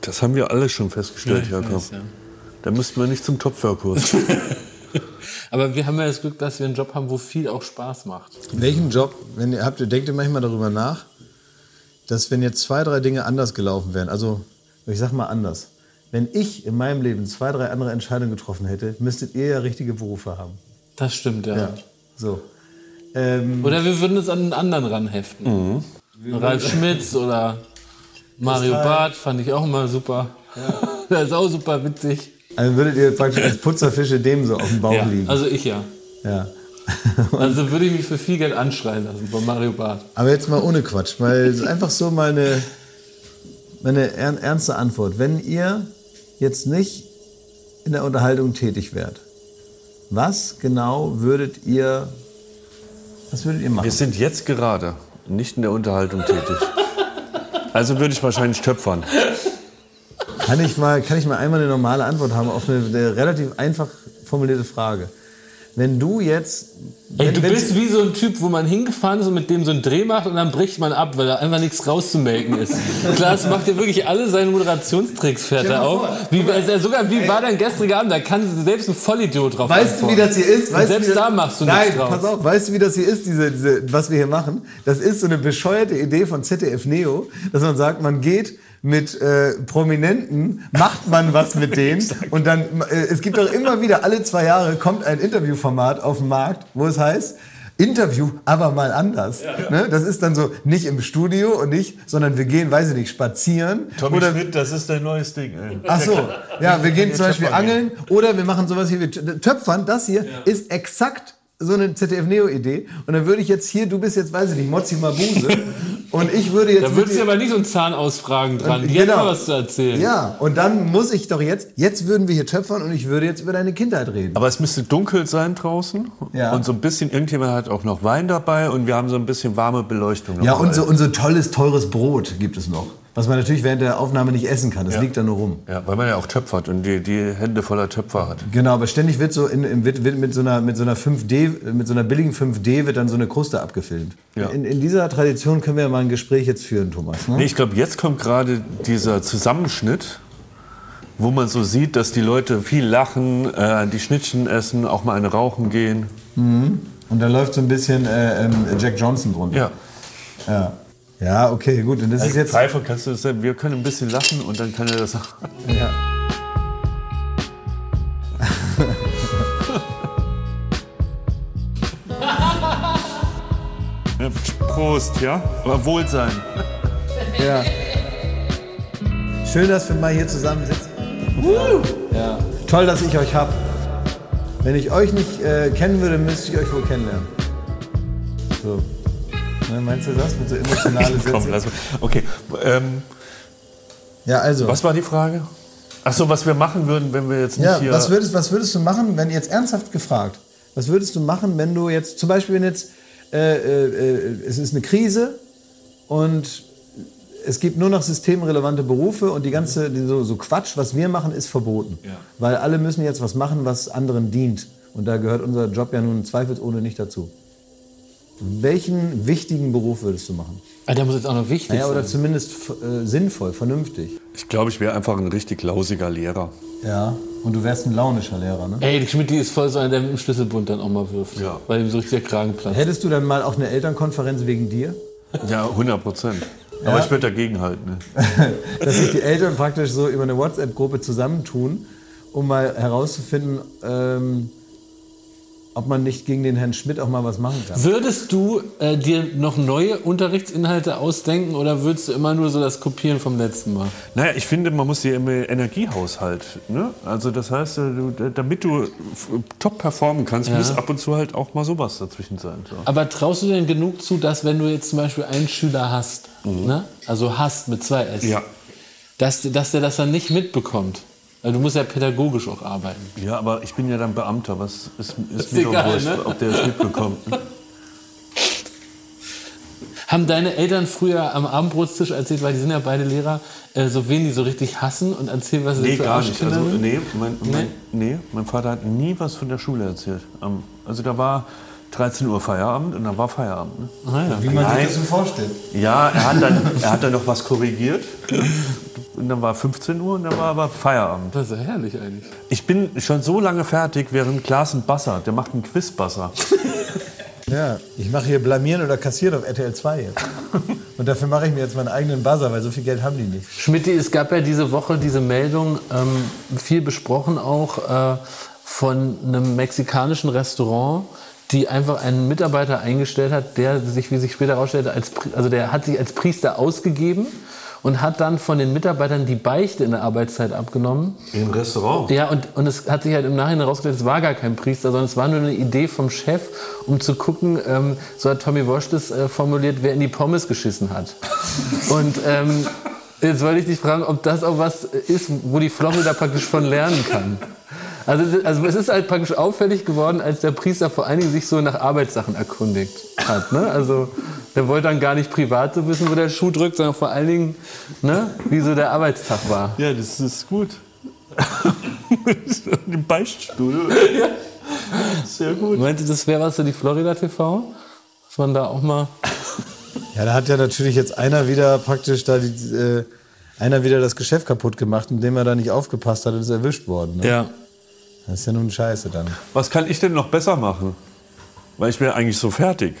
Das haben wir alle schon festgestellt, Jakob. ja. Da müssten wir nicht zum Topförkurs. Aber wir haben ja das Glück, dass wir einen Job haben, wo viel auch Spaß macht. Welchen Job, wenn ihr habt, ihr denkt ihr manchmal darüber nach, dass wenn jetzt zwei, drei Dinge anders gelaufen wären, also ich sag mal anders, wenn ich in meinem Leben zwei, drei andere Entscheidungen getroffen hätte, müsstet ihr ja richtige Berufe haben. Das stimmt, ja. Ja. So. Ähm, Oder wir würden es an einen anderen ranheften. Ralf Schmitz oder Mario. Barth fand ich auch immer super. Der ist auch super witzig. also würdet ihr praktisch als Putzerfische dem so auf dem Bauch Ja, liegen. also ich ja. ja. Also würde ich mich für viel Geld anschreien lassen bei Mario Barth. Aber jetzt mal ohne Quatsch, mal es ist einfach so mal eine, meine ern- ernste Antwort. Wenn ihr jetzt nicht in der Unterhaltung tätig wärt, was genau würdet ihr, was würdet ihr machen? Wir sind jetzt gerade nicht in der Unterhaltung tätig. Also würde ich wahrscheinlich töpfern. Kann ich mal, kann ich mal einmal eine normale Antwort haben auf eine, eine relativ einfach formulierte Frage? Wenn du jetzt, Ey, wenn, du wenn's- bist wie so ein Typ, wo man hingefahren ist und mit dem so einen Dreh macht und dann bricht man ab, weil da einfach nichts rauszumelken ist. Klaas macht ja wirklich alle seine Moderationstricks, fährt er auf. Wie, also sogar, wie war dein gestriger Abend? Da kann selbst ein Vollidiot drauf Weißt du, wie das hier ist? Weißt selbst du, da machst du Nein, nichts draus. pass auf, weißt du, wie das hier ist, diese, diese, was wir hier machen? Das ist so eine bescheuerte Idee von ZDF Neo, dass man sagt, man geht mit äh, Prominenten, macht man was mit denen und dann, äh, es gibt doch immer wieder, alle zwei Jahre kommt ein Interviewformat auf den Markt, wo es heißt, Interview, aber mal anders. Ne? Das ist dann so nicht im Studio und nicht, sondern wir gehen, weiß ich nicht, spazieren. oder, Schmidt, das ist dein neues Ding. Ey. Ach so, ja, wir gehen zum Beispiel angeln oder wir machen sowas hier wie Tö- Töpfern. Das hier ist exakt so eine ZDF-Neo-Idee. Und dann würde ich jetzt hier, du bist jetzt, weiß ich nicht, Mozzi Mabuse. und ich würde jetzt. Da würdest du dir- aber nicht so einen Zahnausfragen dran. Die Genau. was zu erzählen. ja, und dann muss ich doch jetzt, jetzt würden wir hier töpfern und ich würde jetzt über deine Kindheit reden. Aber es müsste dunkel sein draußen. Ja. Und so ein bisschen, irgendjemand hat auch noch Wein dabei und wir haben so ein bisschen warme Beleuchtung. Ja, und so, und so tolles, teures Brot gibt es noch. Was man natürlich während der Aufnahme nicht essen kann. Das liegt da nur rum. Ja, weil man ja auch töpfert und die, die Hände voller Töpfer hat. Genau, aber ständig wird so in, in, wird, mit so einer mit so einer 5D mit so einer billigen 5D wird dann so eine Kruste abgefilmt. Ja. In, in dieser Tradition können wir ja mal ein Gespräch jetzt führen, Thomas. Ne? Nee, ich glaube, jetzt kommt gerade dieser Zusammenschnitt, wo man so sieht, dass die Leute viel lachen, äh, die Schnittchen essen, auch mal eine rauchen gehen. Und da läuft so ein bisschen äh, ähm, Jack Johnson drunter. Ja. Ja, ja okay, gut. Und das ist jetzt. Pfeifer kannst du das, wir können ein bisschen lachen und dann kann er das. Ja. Ja, Prost, ja? Aber Wohlsein. ja. Schön, dass wir mal hier zusammen sitzen. Ja. Toll, dass ich euch hab. Wenn ich euch nicht äh, kennen würde, müsste ich euch wohl kennenlernen. So. Ne, meinst du das mit so emotionale Sätze? Komm, lass mal. Okay. Ähm, ja, also. was war die Frage? Ach so, was wir machen würden, wenn wir jetzt nicht Ja, hier. was würdest, was würdest du machen, wenn jetzt ernsthaft gefragt, was würdest du machen, wenn du jetzt, zum Beispiel, wenn jetzt, äh, äh, äh, es ist eine Krise und es gibt nur noch systemrelevante Berufe und die ganze, die, so, so Quatsch, was wir machen, ist verboten. Weil alle müssen jetzt was machen, was anderen dient. Und da gehört unser Job ja nun zweifelsohne nicht dazu. Welchen wichtigen Beruf würdest du machen? Ah, der muss jetzt auch noch wichtig Naja, oder sein. zumindest äh, sinnvoll, vernünftig. ich glaube, ich wäre einfach ein richtig lausiger Lehrer. Ja. Und du wärst ein launischer Lehrer, ne? Ey, die Schmidt die ist voll so einer, der mit dem Schlüsselbund dann auch mal wirft. Ja. Weil ihm so richtig der Kragen platzt. Hättest du dann mal auch eine Elternkonferenz wegen dir? Ja, 100 Prozent. Aber ich würde dagegen halten. Ne? dass sich die Eltern praktisch so über eine WhatsApp-Gruppe zusammentun, um mal herauszufinden, ähm, ob man nicht gegen den Herrn Schmidt auch mal was machen kann. Würdest du äh, dir noch neue Unterrichtsinhalte ausdenken oder würdest du immer nur so das Kopieren vom letzten Mal? Naja, ich finde, man muss hier immer Energiehaushalt. Ne? Also das heißt, äh, du, damit du top performen kannst, Ja. muss ab und zu halt auch mal sowas dazwischen sein. So. Aber traust du dir denn genug zu, dass wenn du jetzt zum Beispiel einen Schüler hast, ne? also hast mit zwei S, Mhm. Ja. dass, dass der das dann nicht mitbekommt? Also du musst ja pädagogisch auch arbeiten. ja, aber ich bin ja dann Beamter. Was ist, ist, Ist mir doch egal, wurscht, ne? ob der es mitbekommt. Ne? Haben deine Eltern früher am Abendbrotstisch erzählt, weil die sind ja beide Lehrer, äh, so wen die so richtig hassen und erzählen, was sie Nee, für gar nicht. Also, nee, mein, mein, nee, mein Vater hat nie was von der Schule erzählt. Also da war 13 Uhr Feierabend und dann war Feierabend. Ne? Ah, ja. Wie man Nein. sich das so vorstellt. Ja, er hat, dann, er hat dann noch was korrigiert. Und dann war 15 Uhr und dann war aber Feierabend. Das ist ja herrlich eigentlich. Ich bin schon so lange fertig, während Klaas ein Basser, der macht einen Quiz-Basser. Ja, ich mache hier Blamieren oder Kassieren auf RTL 2 jetzt. Und dafür mache ich mir jetzt meinen eigenen Buzzer, weil so viel Geld haben die nicht. Schmidt, es gab ja diese Woche diese Meldung, ähm, viel besprochen auch, äh, von einem mexikanischen Restaurant, die einfach einen Mitarbeiter eingestellt hat, der sich, wie sich später herausstellte, als, also der hat sich als Priester ausgegeben und hat dann von den Mitarbeitern die Beichte in der Arbeitszeit abgenommen. Im Restaurant. Ja, und, und es hat sich halt im Nachhinein herausgestellt, es war gar kein Priester, sondern es war nur eine Idee vom Chef, um zu gucken, ähm, so hat Tommy Walsh das äh, formuliert, wer in die Pommes geschissen hat. und ähm, jetzt wollte ich dich fragen, ob das auch was ist, wo die Florida praktisch von lernen kann. Also, also es ist halt praktisch auffällig geworden, als der Priester vor allen Dingen sich so nach Arbeitssachen erkundigt hat. Ne? Also der wollte dann gar nicht privat so wissen, wo der Schuh drückt, sondern vor allen Dingen, ne, wie so der Arbeitstag war. Ja, das ist gut. Im Beichtstuhl. Sehr gut. Meinte, das wäre was für die Florida TV? Dass man da auch mal. Ja, da hat ja natürlich jetzt einer wieder praktisch da die, äh, einer wieder das Geschäft kaputt gemacht, indem er da nicht aufgepasst hat und ist erwischt worden. Ne? Ja. Das ist ja nun scheiße dann. Was kann ich denn noch besser machen? Weil ich bin ja eigentlich so fertig.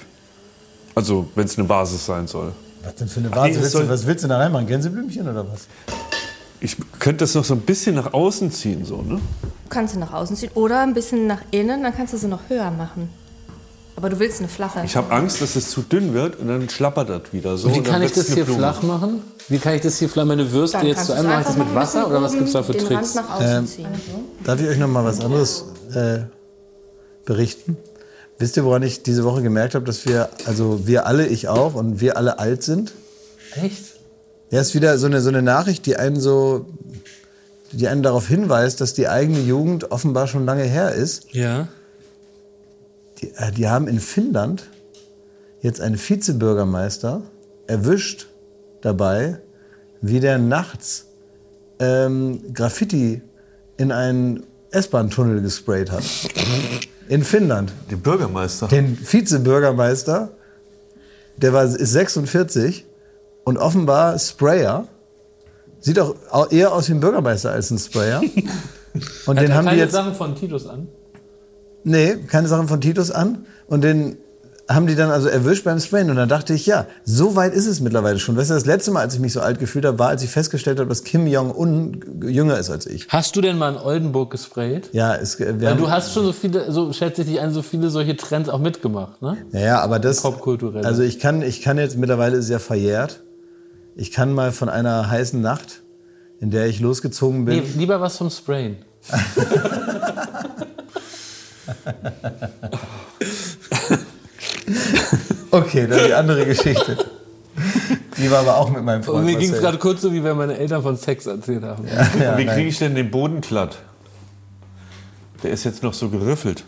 Also, wenn es eine Basis sein soll. Was denn für eine nee, Vase? das willst du, was willst du da reinmachen? Gänseblümchen oder was? Ich könnte das noch so ein bisschen nach außen ziehen, so, ne? Kannst du nach außen ziehen oder ein bisschen nach innen, dann kannst du sie noch höher machen. Aber du willst eine flache. Ich habe Angst, dass es zu dünn wird und dann schlappert das wieder so. Wie und dann kann ich das hier Blume. flach machen? Wie kann ich das hier flach, meine Würste Dann jetzt zu einem, mache ich das mit Wasser oder was gibt es da für den Tricks? Rand nach außen Ähm, ziehen. Darf ich euch noch mal was anderes äh, berichten? Wisst ihr, woran ich diese Woche gemerkt habe, dass wir, also wir alle, ich auch, und wir alle alt sind? Echt? Ja, ist wieder so eine, so eine Nachricht, die einen so, die einen darauf hinweist, dass die eigene Jugend offenbar schon lange her ist. Ja. Die, äh, die haben in Finnland jetzt einen Vizebürgermeister erwischt dabei, wie der nachts ähm, Graffiti in einen S-Bahn-Tunnel gesprayt hat. In Finnland. Den Bürgermeister. Den Vizebürgermeister, der war, ist 46 und offenbar Sprayer. Sieht auch au- eher aus wie ein Bürgermeister als ein Sprayer. Und den haben die jetzt. Sachen von Titus an. Nee, keine Sachen von Titus an. Und den haben die dann also erwischt beim Sprayen. Und dann dachte ich, ja, so weit ist es mittlerweile schon. Weißt du, das letzte Mal, als ich mich so alt gefühlt habe, war, als ich festgestellt habe, dass Kim Jong-un jünger ist als ich. Hast du denn mal in Oldenburg gesprayt? Ja, es, wir Weil haben, du hast schon so viele, so schätze ich dich ein, so viele solche Trends auch mitgemacht, ne? Naja, aber das. Popkulturell. Also ich kann, ich kann jetzt mittlerweile ist es ja verjährt. Ich kann mal von einer heißen Nacht, in der ich losgezogen bin. Nee, lieber was vom Sprayen. Okay, dann die andere Geschichte. Die war aber auch mit meinem Freund. Und mir ging es gerade kurz so, wie wenn meine Eltern von Sex erzählt haben. Ja, Wie nein. kriege ich denn den Boden glatt? Der ist jetzt noch so geriffelt.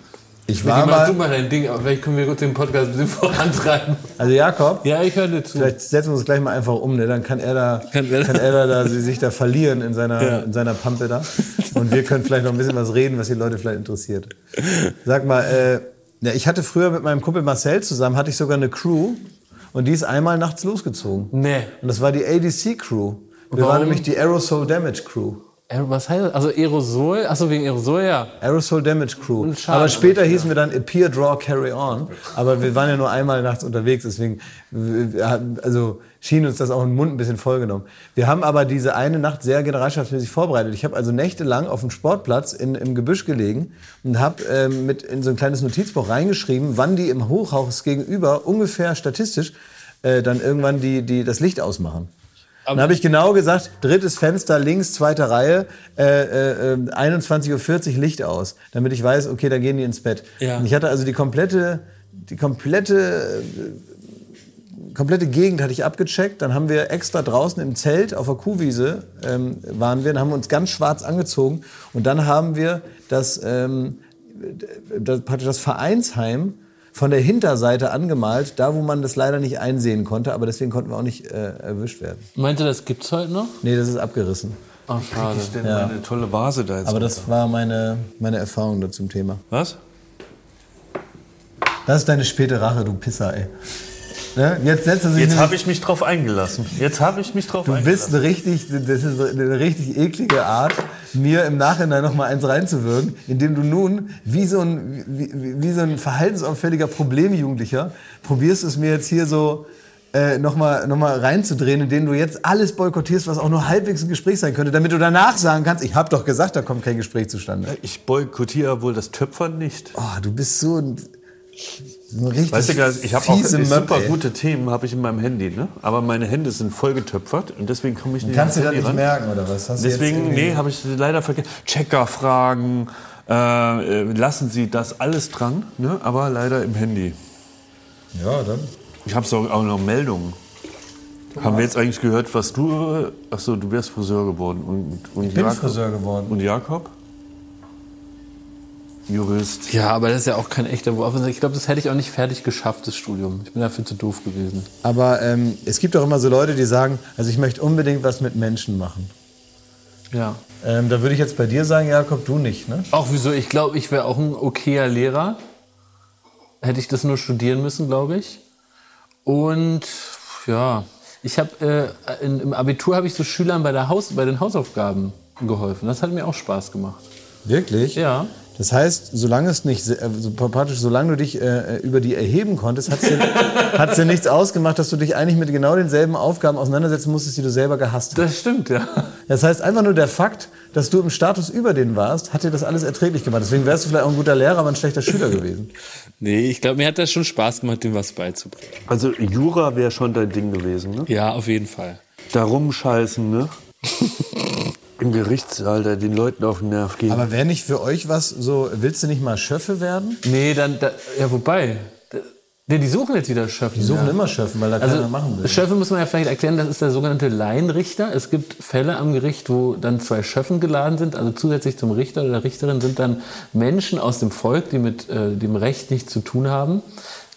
Ich War mach du mal, mal dein Ding, aber vielleicht können wir kurz den Podcast ein bisschen vorantreiben. also Jakob, Ja, ich höre dir zu. vielleicht setzen wir uns gleich mal einfach um, ne? dann kann er da, Kann er- kann er da, da sich da verlieren in seiner, Ja. in seiner Pampe da. Und wir können vielleicht noch ein bisschen was reden, was die Leute vielleicht interessiert. Sag mal, äh, ja, ich hatte früher mit meinem Kumpel Marcel zusammen, hatte ich sogar eine Crew und die ist einmal nachts losgezogen. Nee. Und das war die ADC Crew. Wir Warum? waren nämlich die Aerosol Damage Crew. Was heißt das? Also Aerosol? Achso, wegen Aerosol, ja. Aerosol Damage Crew. Schaden- Aber später hießen wir dann Appear, Draw, Carry On. Aber wir waren ja nur einmal nachts unterwegs, deswegen also schien uns das auch im Mund ein bisschen vollgenommen. Wir haben aber diese eine Nacht sehr generalschaftsmäßig vorbereitet. Ich habe also nächtelang auf dem Sportplatz in, im Gebüsch gelegen und habe ähm, mit in so ein kleines Notizbuch reingeschrieben, wann die im Hochhaus gegenüber ungefähr statistisch äh, dann irgendwann die, die das Licht ausmachen. Dann habe ich genau gesagt, drittes Fenster links, zweite Reihe, äh, äh, 21.40 Uhr Licht aus, damit ich weiß, okay, da gehen die ins Bett. Ja. Und ich hatte also die komplette, die komplette, äh, komplette Gegend hatte ich abgecheckt. Dann haben wir extra draußen im Zelt auf der Kuhwiese ähm, waren wir, dann haben wir uns ganz schwarz angezogen und dann haben wir das, ähm, das, das Vereinsheim von der Hinterseite angemalt, da wo man das leider nicht einsehen konnte, aber deswegen konnten wir auch nicht äh, erwischt werden. Meint ihr, das gibt's heute noch? Nee, das ist abgerissen. Ach, schade. Ist denn meine tolle Vase da jetzt? Aber das war meine, meine Erfahrung da zum Thema. Was? Das ist deine späte Rache, du Pisser, ey. Ne? Jetzt setzt er sich Jetzt habe ich mich drauf eingelassen. Jetzt habe ich mich drauf Du bist eingelassen. eine richtig, das ist eine richtig eklige Art, mir im Nachhinein noch mal eins reinzuwirken, indem du nun wie so ein, wie, wie, so ein verhaltensauffälliger Problemjugendlicher probierst es mir jetzt hier so äh, noch, mal, noch mal reinzudrehen, indem du jetzt alles boykottierst, was auch nur halbwegs ein Gespräch sein könnte, damit du danach sagen kannst, ich habe doch gesagt, da kommt kein Gespräch zustande. Ich boykottiere wohl das Töpfern nicht. Oh, du bist so ein... So richtig Weißt du, ich habe auch super ey. gute Themen habe ich in meinem Handy, ne? Aber meine Hände sind vollgetöpfert und deswegen komme ich nicht Kannst du das nicht ran. merken, oder was? Hast Deswegen, nee, habe ich leider vergessen. Checker-Fragen, äh, äh, lassen Sie das alles dran, ne? aber leider im Handy. Ja, dann. Ich habe auch noch Meldungen. Haben wir jetzt eigentlich gehört, was du. äh, Achso, du wärst Friseur geworden. Und, und Ich bin Jakob? Friseur geworden. Und Jakob? Jurist. Ja, aber das ist ja auch kein echter Wurf. Ich glaube, das hätte ich auch nicht fertig geschafft, das Studium. Ich bin dafür zu doof gewesen. Aber ähm, es gibt auch immer so Leute, die sagen, also ich möchte unbedingt was mit Menschen machen. Ja. Ähm, da würde ich jetzt bei dir sagen, Jakob, du nicht, ne? Auch wieso? Ich glaube, ich wäre auch ein okayer Lehrer. Hätte ich das nur studieren müssen, glaube ich. Und ja, ich habe äh, im Abitur habe ich so Schülern bei, der Haus, bei den Hausaufgaben geholfen. Das hat mir auch Spaß gemacht. Wirklich? Ja. Das heißt, solange es nicht, se- äh, so praktisch, solange du dich äh, über die erheben konntest, hat es dir, hat's dir nichts ausgemacht, dass du dich eigentlich mit genau denselben Aufgaben auseinandersetzen musstest, die du selber gehasst hast. Das stimmt, ja. Das heißt, einfach nur der Fakt, dass du im Status über denen warst, hat dir das alles erträglich gemacht. Deswegen wärst du vielleicht auch ein guter Lehrer, aber ein schlechter Schüler gewesen. Nee, ich glaube, mir hat das schon Spaß gemacht, dem was beizubringen. Also Jura wäre schon dein Ding gewesen, ne? Ja, auf jeden Fall. Da rumscheißen, ne? Im Gerichtssaal, da den Leuten auf den Nerv gehen. Aber wäre nicht für euch was so, willst du nicht mal Schöffe werden? Nee, dann, da, ja, wobei. Da- Nee, die suchen jetzt wieder Schöffen. Die suchen ja. immer Schöffen, weil da Also keiner machen will. Schöffen muss man ja vielleicht erklären, das ist der sogenannte Laienrichter. Es gibt Fälle am Gericht, wo dann zwei Schöffen geladen sind. Also zusätzlich zum Richter oder der Richterin sind dann Menschen aus dem Volk, die mit äh, dem Recht nichts zu tun haben.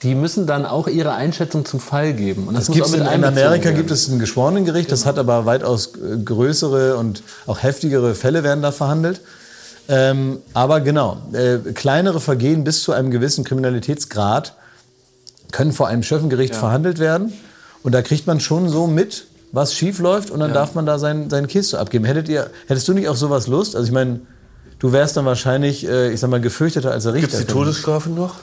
Die müssen dann auch ihre Einschätzung zum Fall geben. Und das Es muss gibt's in, in Amerika werden. gibt es ein Geschworenengericht, das hat aber weitaus äh, größere und auch heftigere Fälle werden da verhandelt. Ähm, aber genau, äh, kleinere Vergehen bis zu einem gewissen Kriminalitätsgrad können vor einem Schöffengericht verhandelt werden. Und da kriegt man schon so mit, was schief läuft und dann darf man da sein, seinen Käse abgeben. Hättet ihr, hättest du nicht auf sowas Lust? Also ich meine, du wärst dann wahrscheinlich, äh, ich sag mal, gefürchteter als der Richter. Gibt es die Todesstrafe noch?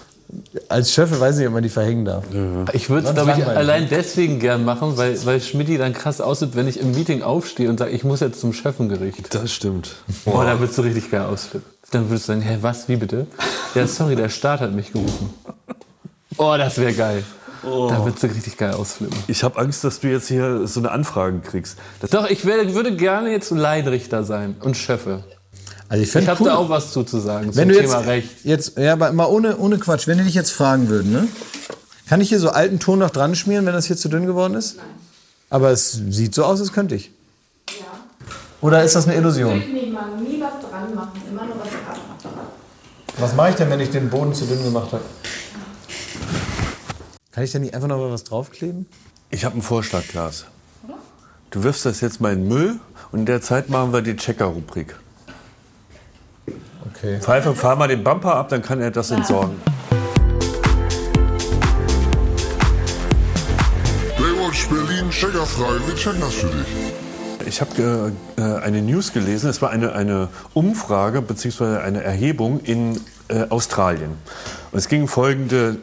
Als Schöffe weiß ich nicht, ob man die verhängen darf. Ich würde es, glaube ich, allein deswegen gern machen, weil, weil Schmidti dann krass aussieht, wenn ich im Meeting aufstehe und sage, ich muss jetzt zum Schöffengericht. Das stimmt. Boah, da würdest du richtig geil ausflippen. Dann würdest du sagen, hä, was, wie bitte? Ja, sorry, der Staat hat mich gerufen. Oh, das wäre geil. Da würdest du richtig geil ausflippen. Ich habe Angst, dass du jetzt hier so eine Anfrage kriegst. Das Doch, ich wär, würde gerne jetzt Laienrichter sein und Schöffe. Also ich Ich habe cool, da auch was zuzusagen Wenn zum du jetzt, Thema Recht. jetzt, ja, aber mal ohne, ohne Quatsch, wenn die dich jetzt fragen würden, ne? Kann ich hier so alten Ton noch dran schmieren, wenn das hier zu dünn geworden ist? Nein. Aber es sieht so aus, als könnte ich. Ja. Oder ist das eine Illusion? Nee, man nie was dran machen, immer nur was abmachen. Was mache ich denn, wenn ich den Boden zu dünn gemacht habe? Kann ich denn nicht einfach noch mal was draufkleben? Ich habe einen Vorschlag, Klaas. Du wirfst das jetzt mal in den Müll und in der Zeit machen wir die Checker-Rubrik. Okay. Pfeife, fahr mal den Bumper ab, dann kann er das entsorgen. Baywatch Berlin, checkerfrei, wir checken das für dich. Ich habe äh, eine News gelesen. Es war eine, eine Umfrage bzw. eine Erhebung in äh, Australien. Und es ging um folgende,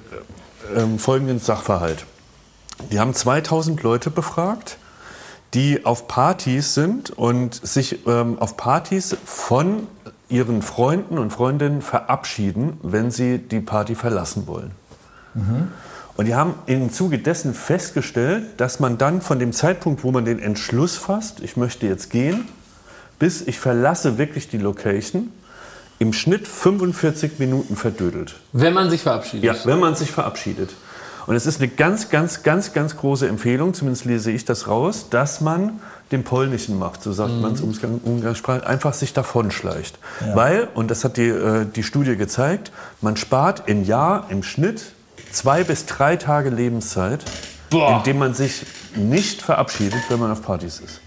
äh, folgenden Sachverhalt. Die haben 2000 Leute befragt, die auf Partys sind und sich ähm, auf Partys von ihren Freunden und Freundinnen verabschieden, wenn sie die Party verlassen wollen. Und die haben im Zuge dessen festgestellt, dass man dann von dem Zeitpunkt, wo man den Entschluss fasst, ich möchte jetzt gehen, bis ich verlasse wirklich die Location, im Schnitt 45 Minuten verdödelt. Wenn man sich verabschiedet. Ja, wenn man sich verabschiedet. Und es ist eine ganz, ganz, ganz, ganz große Empfehlung, zumindest lese ich das raus, dass man den Polnischen macht, so sagt man es Umgang, umgangssprachlich, einfach sich davonschleicht. Weil, und das hat die, äh, die Studie gezeigt, man spart im Jahr im Schnitt zwei bis drei Tage Lebenszeit, Boah. indem man sich nicht verabschiedet, wenn man auf Partys ist.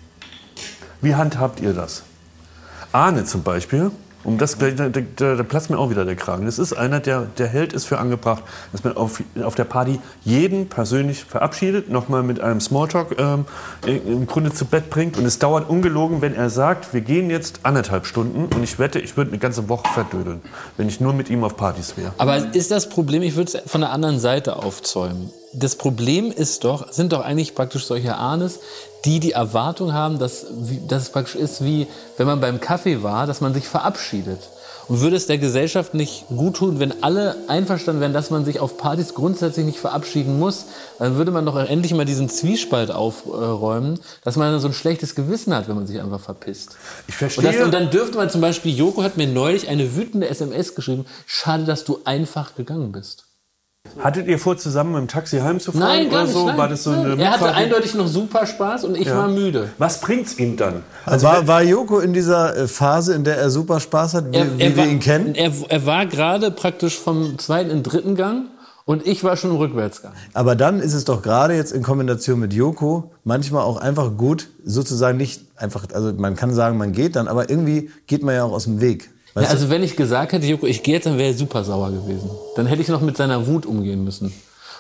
Wie handhabt ihr das? Arne zum Beispiel, um das, da, da, da platzt mir auch wieder der Kragen. Das ist einer, der, der hält es für angebracht, dass man auf, auf der Party jeden persönlich verabschiedet, nochmal mit einem Smalltalk ähm, im Grunde zu Bett bringt. Und es dauert ungelogen, wenn er sagt, wir gehen jetzt anderthalb Stunden und ich wette, ich würde eine ganze Woche verdödeln, wenn ich nur mit ihm auf Partys wäre. Aber ist das Problem, ich würde es von der anderen Seite aufzäumen. Das Problem ist doch, sind doch eigentlich praktisch solche Ahnes, die die Erwartung haben, dass, dass es praktisch ist wie, wenn man beim Kaffee war, dass man sich verabschiedet. Und würde es der Gesellschaft nicht gut tun, wenn alle einverstanden wären, dass man sich auf Partys grundsätzlich nicht verabschieden muss, dann würde man doch endlich mal diesen Zwiespalt aufräumen, dass man so ein schlechtes Gewissen hat, wenn man sich einfach verpisst. Ich Und, verstehe. das, und dann dürfte man zum Beispiel, Joko hat mir neulich eine wütende SMS geschrieben, schade, dass du einfach gegangen bist. Hattet ihr vor, zusammen mit dem Taxi heimzufahren Nein, gar oder nicht. so? nein, War das so eine nein. er hatte eindeutig noch super Spaß und ich Ja. war müde. Was bringt's ihm dann? Also war, war Joko in dieser äh, Phase, in der er super Spaß hat, wie, Er, wie er wir war, ihn kennen? Er, er war gerade praktisch vom zweiten in den dritten Gang und ich war schon im Rückwärtsgang. Aber dann ist es doch gerade jetzt in Kombination mit Joko manchmal auch einfach gut, sozusagen nicht einfach, also man kann sagen, man geht dann, aber irgendwie geht man ja auch aus dem Weg. Ja, also wenn ich gesagt hätte, Joko, ich gehe jetzt, dann wäre er super sauer gewesen. Dann hätte ich noch mit seiner Wut umgehen müssen.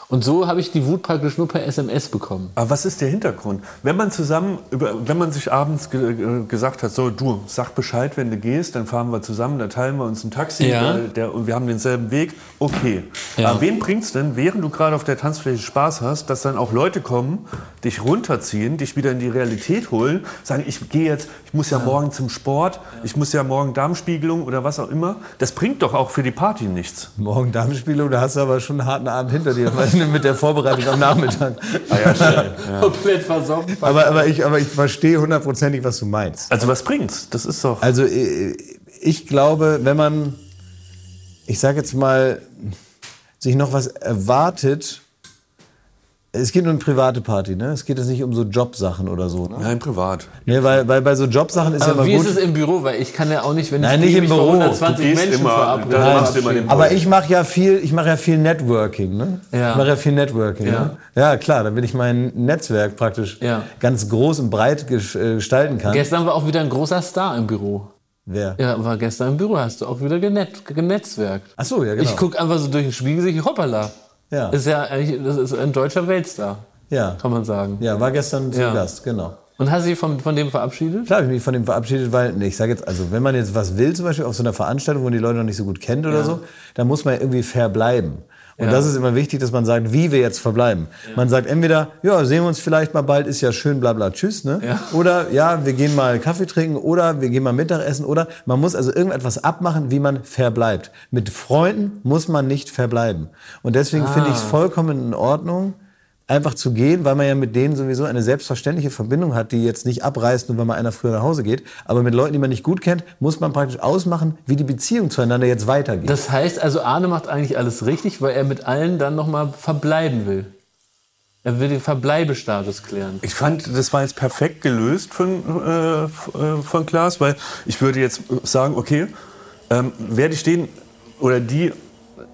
Und so habe ich die Wut praktisch nur per SMS bekommen. Aber was ist der Hintergrund? Wenn man zusammen, über, wenn man sich abends ge äh, gesagt hat, so du, sag Bescheid, wenn du gehst, dann fahren wir zusammen, da teilen wir uns ein Taxi Ja. der, der, und wir haben denselben Weg, okay. Ja. Aber wen bringt's denn, während du gerade auf der Tanzfläche Spaß hast, dass dann auch Leute kommen, dich runterziehen, dich wieder in die Realität holen, sagen, ich gehe jetzt, ich muss ja, morgen zum Sport, ich muss ja morgen Darmspiegelung oder was auch immer. Das bringt doch auch für die Party nichts. Morgen Damenspielung, da hast du aber schon einen harten Abend hinter dir, weil mit der Vorbereitung am Nachmittag. Komplett versoffen. Aber, aber, ich, aber ich verstehe hundertprozentig, was du meinst. Also was bringt's? Das ist doch... Also äh, ich glaube, wenn man, ich sage jetzt mal, sich noch was erwartet, es geht nur um private Party, ne? Es geht jetzt nicht um so Jobsachen oder so. Ne? Nein, privat. Ne, weil, weil bei so Jobsachen ist ja Aber immer wie gut. ist es im Büro? Weil ich kann ja auch nicht, wenn Nein, ich nicht im Büro. 120 Du gehst Menschen immer, verabrede. da machst du immer den Aber ich mache ja viel, ich mache ja viel Networking, ne? Ja. Ich mache ja viel Networking, Ja. ne? Ja, klar, damit ich mein Netzwerk praktisch Ja. ganz groß und breit äh, gestalten kann. Gestern war auch wieder ein großer Star im Büro. Wer? Ja, war gestern im Büro, hast du auch wieder genet genetzwerkt. Ach so, ja, genau. Ich gucke einfach so durch den Spiegel, sehe ich, hoppala. Ja. Ist ja eigentlich, das ist ein deutscher Weltstar, ja. kann man sagen. ja, war gestern zu Ja. Gast, genau. Und hast du dich von, von dem verabschiedet? Klar habe ich mich von dem verabschiedet, weil, nee, ich sage jetzt, also wenn man jetzt was will, zum Beispiel auf so einer Veranstaltung, wo man die Leute noch nicht so gut kennt oder so, dann muss man irgendwie verbleiben. Und Ja. das ist immer wichtig, dass man sagt, wie wir jetzt verbleiben. Man sagt entweder, ja, sehen wir uns vielleicht mal bald, ist ja schön, bla bla, tschüss, ne? Ja. Oder ja, wir gehen mal Kaffee trinken oder wir gehen mal Mittagessen oder man muss also irgendetwas abmachen, wie man verbleibt. Mit Freunden muss man nicht verbleiben. Und deswegen finde ich es vollkommen in Ordnung, einfach zu gehen, weil man ja mit denen sowieso eine selbstverständliche Verbindung hat, die jetzt nicht abreißt, nur weil mal einer früher nach Hause geht. Aber mit Leuten, die man nicht gut kennt, muss man praktisch ausmachen, wie die Beziehung zueinander jetzt weitergeht. Das heißt also, Arne macht eigentlich alles richtig, weil er mit allen dann nochmal verbleiben will. Er will den Verbleibestatus klären. Ich fand, das war jetzt perfekt gelöst von, äh, äh, von Klaas, weil ich würde jetzt sagen, okay, ähm, werde ich den oder die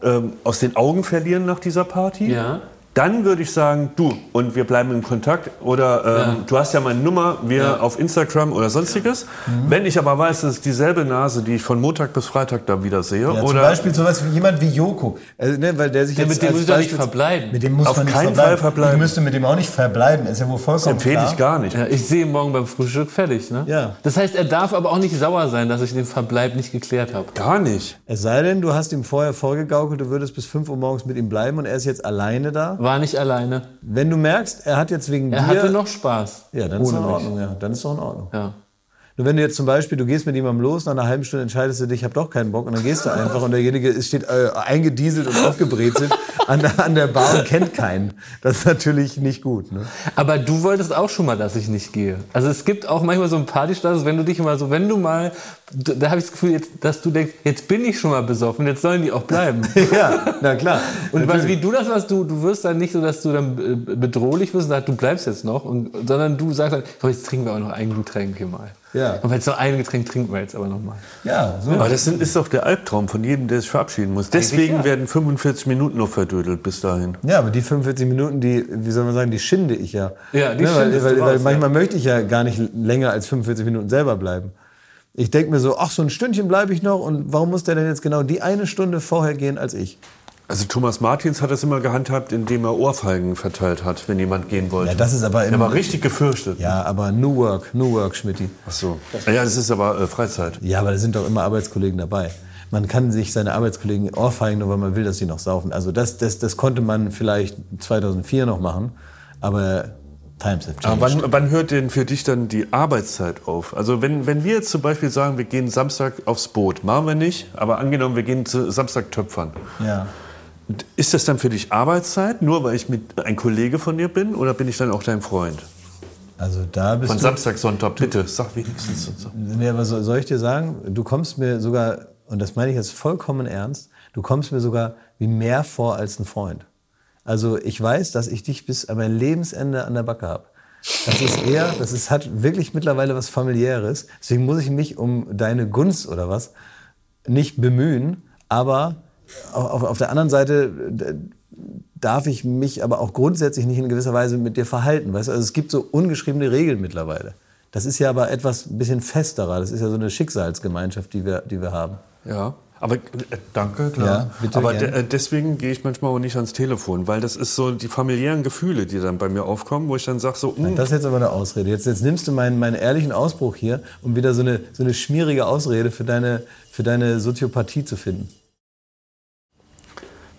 ähm, aus den Augen verlieren nach dieser Party? Ja. Dann würde ich sagen, du, und wir bleiben in Kontakt. Oder ähm, Ja. du hast ja meine Nummer, wir auf Instagram oder sonstiges. Wenn ich aber weiß, das ist dieselbe Nase, die ich von Montag bis Freitag da wieder sehe. Ja, zum oder Beispiel sowas wie jemand wie Joko. Also, ne, weil der sich Ja, jetzt mit dem muss ich nicht verbleiben. Mit dem muss Auf man nicht keinen verbleiben. Fall verbleiben. Ich müsste mit dem auch nicht verbleiben. Ist ja wohl das vollkommen empfehle klar. ich gar nicht. Ja, ich sehe ihn morgen beim Frühstück fertig. Ne? Ja. Das heißt, er darf aber auch nicht sauer sein, dass ich den Verbleib nicht geklärt habe. Gar nicht. Es sei denn, du hast ihm vorher vorgegaukelt, du würdest bis 5 Uhr morgens mit ihm bleiben und er ist jetzt alleine da. War nicht alleine. Wenn du merkst, er hat jetzt wegen Er dir... hatte noch Spaß. ja, dann ist doch in. Ordnung. Ja, dann ist doch in Ordnung. Ja. Nur wenn du jetzt zum Beispiel, du gehst mit jemandem los, nach einer halben Stunde entscheidest du dich, ich habe doch keinen Bock und dann gehst du einfach und derjenige steht äh, eingedieselt und aufgebrezelt an, der- an der Bar und kennt keinen. Das ist natürlich nicht gut. Ne? Aber du wolltest auch schon mal, dass ich nicht gehe. Also es gibt auch manchmal so einen Partystatus, wenn du dich mal so, wenn du mal, da habe ich das Gefühl, jetzt, dass du denkst, jetzt bin ich schon mal besoffen, jetzt sollen die auch bleiben. ja, na klar. Und was, wie du das machst, du, du wirst dann nicht so, dass du dann äh, bedrohlich wirst und sagst, du bleibst jetzt noch, und, sondern du sagst dann, komm, jetzt trinken wir auch noch ein Getränk hier mal. Ja. Und jetzt noch ein Getränk trinken wir jetzt aber noch mal. Ja, so. Aber das sind, ist doch der Albtraum von jedem, der sich verabschieden muss. Deswegen ja. werden 45 Minuten noch verdödelt bis dahin. Ja, aber die 45 Minuten, die, wie soll man sagen, die schinde ich ja. Ja, die ne, weil, schindest weil, du weil raus, manchmal möchte ich ja gar nicht länger als 45 Minuten selber bleiben. Ich denke mir so, ach, so ein Stündchen bleibe ich noch und warum muss der denn jetzt genau die eine Stunde vorher gehen als ich? Also Thomas Martins hat das immer gehandhabt, indem er Ohrfeigen verteilt hat, wenn jemand gehen wollte. Ja, das ist aber er im, war richtig gefürchtet. Ja, aber New Work, New Work, Schmidti. Ach so. Ja, das ist aber äh, Freizeit. Ja, aber da sind doch immer Arbeitskollegen dabei. Man kann sich seine Arbeitskollegen ohrfeigen, nur weil man will, dass sie noch saufen. Also das, das, das konnte man vielleicht 2004 noch machen, aber Times have changed. Wann, wann hört denn für dich dann die Arbeitszeit auf? Also wenn, wenn wir jetzt zum Beispiel sagen, wir gehen Samstag aufs Boot, machen wir nicht, aber angenommen, wir gehen zu Samstag töpfern. ja. Ist das dann für dich Arbeitszeit, nur weil ich mit ein Kollege von dir bin, oder bin ich dann auch dein Freund? Also da bist Von du. Samstag, Sonntag, bitte, sag wenigstens. so. Nee, aber so, soll ich dir sagen, du kommst mir sogar, und das meine ich jetzt vollkommen ernst, du kommst mir sogar wie mehr vor als ein Freund. Also ich weiß, dass ich dich bis an mein Lebensende an der Backe habe. Das ist eher, das ist, hat wirklich mittlerweile was familiäres. Deswegen muss ich mich um deine Gunst oder was nicht bemühen. Aber auf, auf der anderen Seite d- darf ich mich aber auch grundsätzlich nicht in gewisser Weise mit dir verhalten. Weißt? Also es gibt so ungeschriebene Regeln mittlerweile. Das ist ja aber etwas ein bisschen festerer. Das ist ja so eine Schicksalsgemeinschaft, die wir, die wir haben. Ja. Aber äh, danke, klar. Ja, bitte Aber de, äh, deswegen gehe ich manchmal auch nicht ans Telefon, weil das ist so die familiären Gefühle, die dann bei mir aufkommen, wo ich dann sage so, hm, Das ist jetzt aber eine Ausrede. Jetzt, jetzt nimmst du meinen, meinen ehrlichen Ausbruch hier, um wieder so eine, so eine schmierige Ausrede für deine, für deine Soziopathie zu finden.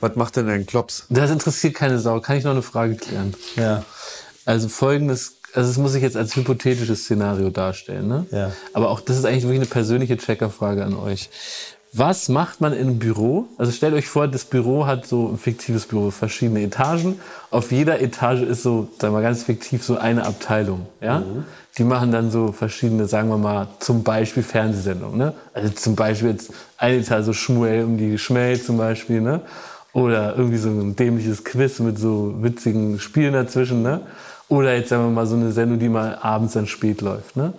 Was macht denn dein Klops? Das interessiert keine Sau. Kann ich noch eine Frage klären? Ja. Also folgendes, also das muss ich jetzt als hypothetisches Szenario darstellen, ne? Ja. Aber auch das ist eigentlich wirklich eine persönliche Checkerfrage an euch. Was macht man in einem Büro? Also stellt euch vor, das Büro hat so ein fiktives Büro, verschiedene Etagen. Auf jeder Etage ist so, sagen wir mal ganz fiktiv, so eine Abteilung, ja? Die machen dann so verschiedene, sagen wir mal, zum Beispiel Fernsehsendungen, ne? Also zum Beispiel jetzt eine Etage so Schmuel um die Schmäh zum Beispiel, ne? Oder irgendwie so ein dämliches Quiz mit so witzigen Spielen dazwischen, ne? Oder jetzt sagen wir mal so eine Sendung, die mal abends dann spät läuft, ne?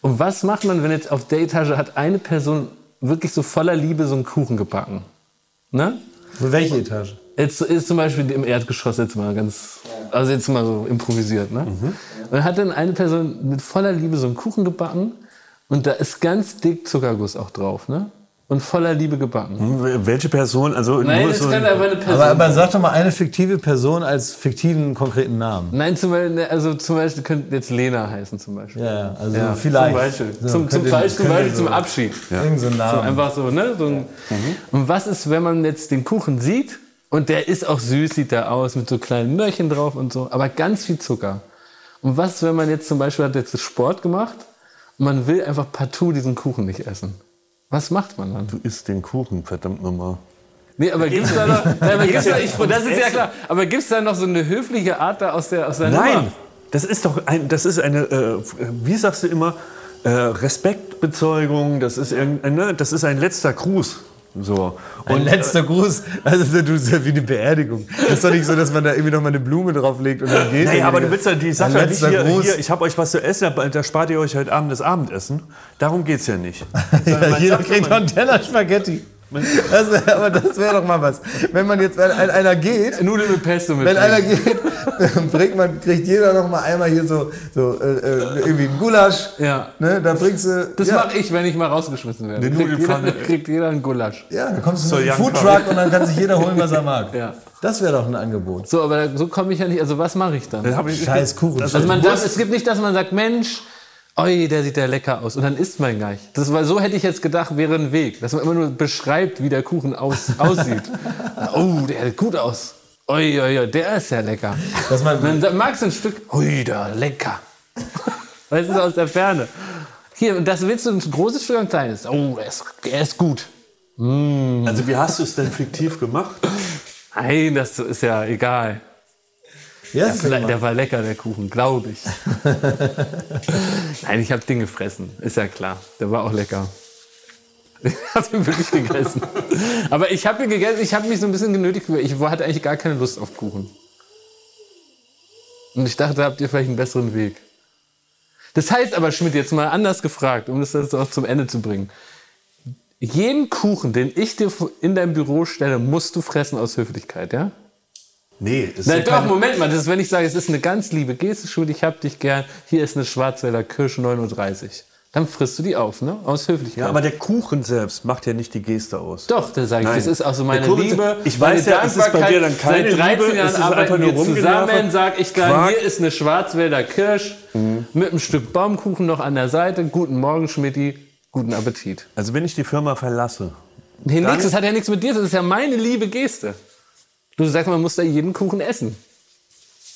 Und was macht man, wenn jetzt auf der Etage hat eine Person wirklich so voller Liebe so einen Kuchen gebacken, ne? Für welche Etage? Jetzt ist zum Beispiel im Erdgeschoss jetzt mal ganz, also jetzt mal so improvisiert, ne? Und hat dann eine Person mit voller Liebe so einen Kuchen gebacken und da ist ganz dick Zuckerguss auch drauf, ne? Und voller Liebe gebacken. Hm, Welche Person? Also Nein, nur das so kann ein, aber eine Person. Aber, aber sag doch mal eine fiktive Person als fiktiven konkreten Namen. Nein, zum Beispiel, ne, also zum Beispiel könnte jetzt Lena heißen zum Beispiel. Ja, ja, also Ja, vielleicht. Zum Beispiel. So, zum, zum könnte- Beispiel, zum, Beispiel so- zum Abschied. Irgend so ein So Name. einfach so, ne? So ein, Und was ist, wenn man jetzt den Kuchen sieht und der ist auch süß, sieht der aus, mit so kleinen Möhrchen drauf und so, aber ganz viel Zucker. Und was, wenn man jetzt zum Beispiel hat jetzt Sport gemacht und man will einfach partout diesen Kuchen nicht essen? Was macht man dann? du isst den Kuchen, verdammt nochmal. Nee, aber gibt's da noch, nein, aber gibt's da, ich, das ist ja klar, aber gibt's da noch so eine höfliche Art da aus der, aus der Nein, Nummer? das ist doch ein, das ist eine, äh, wie sagst du immer, äh, Respektbezeugung, das ist, irgendein, ne, das ist ein letzter Gruß. So. Ein letzter Gruß. Also du das ist ja wie eine Beerdigung. Das ist doch nicht so, dass man da irgendwie noch mal eine Blume drauflegt und dann geht Naja, aber du willst ja die Sache nicht hier, hier ich habe euch was zu essen, da- da spart ihr euch heute Abend das Abendessen. Darum geht's ja nicht. Ja, jeder kriegt doch einen Teller Spaghetti. Das wär, aber das wäre doch mal was. Wenn man jetzt, wenn ein- einer geht, Nudeln mit Pesto mit wenn einer geht, dann bringt, man, kriegt jeder noch mal einmal hier so, so äh, äh, irgendwie einen Gulasch. Ja. Ne, da bringst du. Das ja, mache ich, wenn ich mal rausgeschmissen werde. Eine Kriegt jeder, Nudelpfanne. kriegt jeder einen Gulasch. Ja, dann kommst du So, Young Foodtruck und dann kann sich jeder holen, was er mag. Ja. Das wäre doch ein Angebot. So, aber so komme ich ja nicht. Also was mache ich dann? Dann hab ich- Scheiß Kuchen. Also man darf, es gibt nicht, dass man sagt, Mensch, oi, der sieht ja lecker aus. Und dann isst man gar nicht. Das war, so hätte ich jetzt gedacht, wäre ein Weg. Dass man immer nur beschreibt, wie der Kuchen aus, aussieht. oh, der sieht gut aus. Oi, oi, oi, der ist ja lecker. Dass man- Und dann magst du ein Stück, ui, da, lecker. Weißt du, so aus der Ferne. Hier, und das willst du ein großes Stück oder ein kleines? Oh, der ist, der ist gut. Also wie hast du es denn fiktiv gemacht? Nein, das ist ja egal. Ja, Der, der war lecker, der Kuchen, glaube ich. Nein, ich habe den gefressen, ist ja klar. Der war auch lecker. Ich habe ihn wirklich gegessen. Aber ich habe ihn gegessen, ich habe mich so ein bisschen genötigt. gefühlt. Ich hatte eigentlich gar keine Lust auf Kuchen. Und ich dachte, habt ihr vielleicht einen besseren Weg. Das heißt aber, Schmidt, jetzt mal anders gefragt, um das jetzt auch zum Ende zu bringen. Jeden Kuchen, den ich dir in dein Büro stelle, musst du fressen aus Höflichkeit, ja? Nee, ist Na ja doch, Moment mal, das ist, wenn ich sage, es ist eine ganz liebe Geste, Schmidt, ich hab dich gern, hier ist eine Schwarzwälder Kirsche 39. Dann frisst du die auf, ne? Aus Höflichkeit. Ja, aber der Kuchen selbst macht ja nicht die Geste aus. doch, da sage ich, Nein. das ist auch so meine Kuchen- Liebe. ich weiß ja, es ist bei dir dann keine Seit 13 Liebe, Jahren es ist arbeiten wir zusammen, sag ich gern, hier ist eine Schwarzwälder Kirsch mit einem Stück Baumkuchen noch an der Seite. Guten Morgen, Schmidti, guten Appetit. Also wenn ich die Firma verlasse, Nee, nix, das hat ja nichts mit dir, das ist ja meine liebe Geste. Du sagst, man muss da jeden Kuchen essen.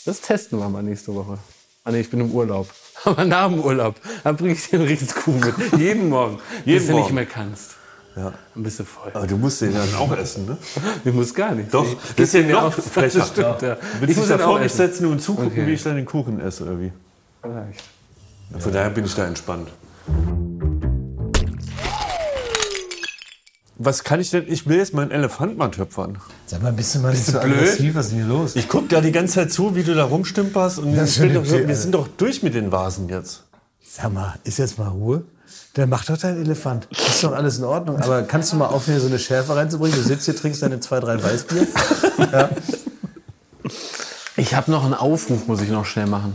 Das testen wir mal nächste Woche. Ah nee, ich bin im Urlaub. Aber nach dem Urlaub, dann bringe ich dir einen Riesenkuchen mit. Jeden Morgen. Jeden bis du nicht mehr kannst. Ja. Dann bist du voll. Aber du musst den dann auch essen, ne? Du musst gar nicht. Doch, Ich das ist ja noch auch- frecher. Das stimmt, ja. Du Ich willst muss dich den da auch vor mich setzen und zugucken, Okay. wie ich dann den Kuchen esse, oder wie? Ja, Von daher bin ich da entspannt. Was kann ich denn? Ich will jetzt meinen Elefant mal töpfern. Sag mal, bist du mal nicht Bist du so blöd? aggressiv? Was ist denn hier los? Ich guck da die ganze Zeit zu, wie du da rumstümperst. Und will schon doch, wir sind doch durch mit den Vasen jetzt. Sag mal, ist jetzt mal Ruhe? Dann mach doch dein Elefant. Ist doch alles in Ordnung. Aber kannst du mal aufhören, hier so eine Schärfe reinzubringen? Du sitzt hier, trinkst deine zwei, drei Weißbier. Ich habe noch einen Aufruf, muss ich noch schnell machen.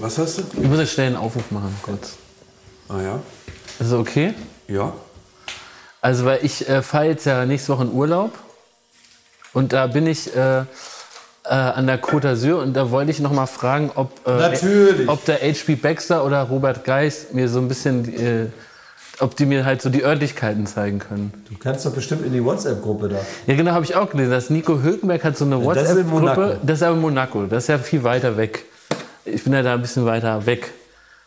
Was hast du? Ich muss jetzt schnell einen Aufruf machen, kurz. Ah ja. Ist das okay? Ja. Also, weil ich äh, fahre jetzt ja nächste Woche in Urlaub. Und da bin ich äh, äh, an der Côte d'Azur und da wollte ich noch mal fragen, ob, äh, ob der H.P. Baxter oder Robert Geis mir so ein bisschen, äh, ob die mir halt so die Örtlichkeiten zeigen können. Du kannst doch bestimmt in die WhatsApp-Gruppe da. Ja, genau, habe ich auch gelesen. Dass Nico Hülkenberg hat so eine. WhatsApp-Gruppe. Das ist aber Monaco. Das ist ja viel weiter weg. Ich bin ja da ein bisschen weiter weg.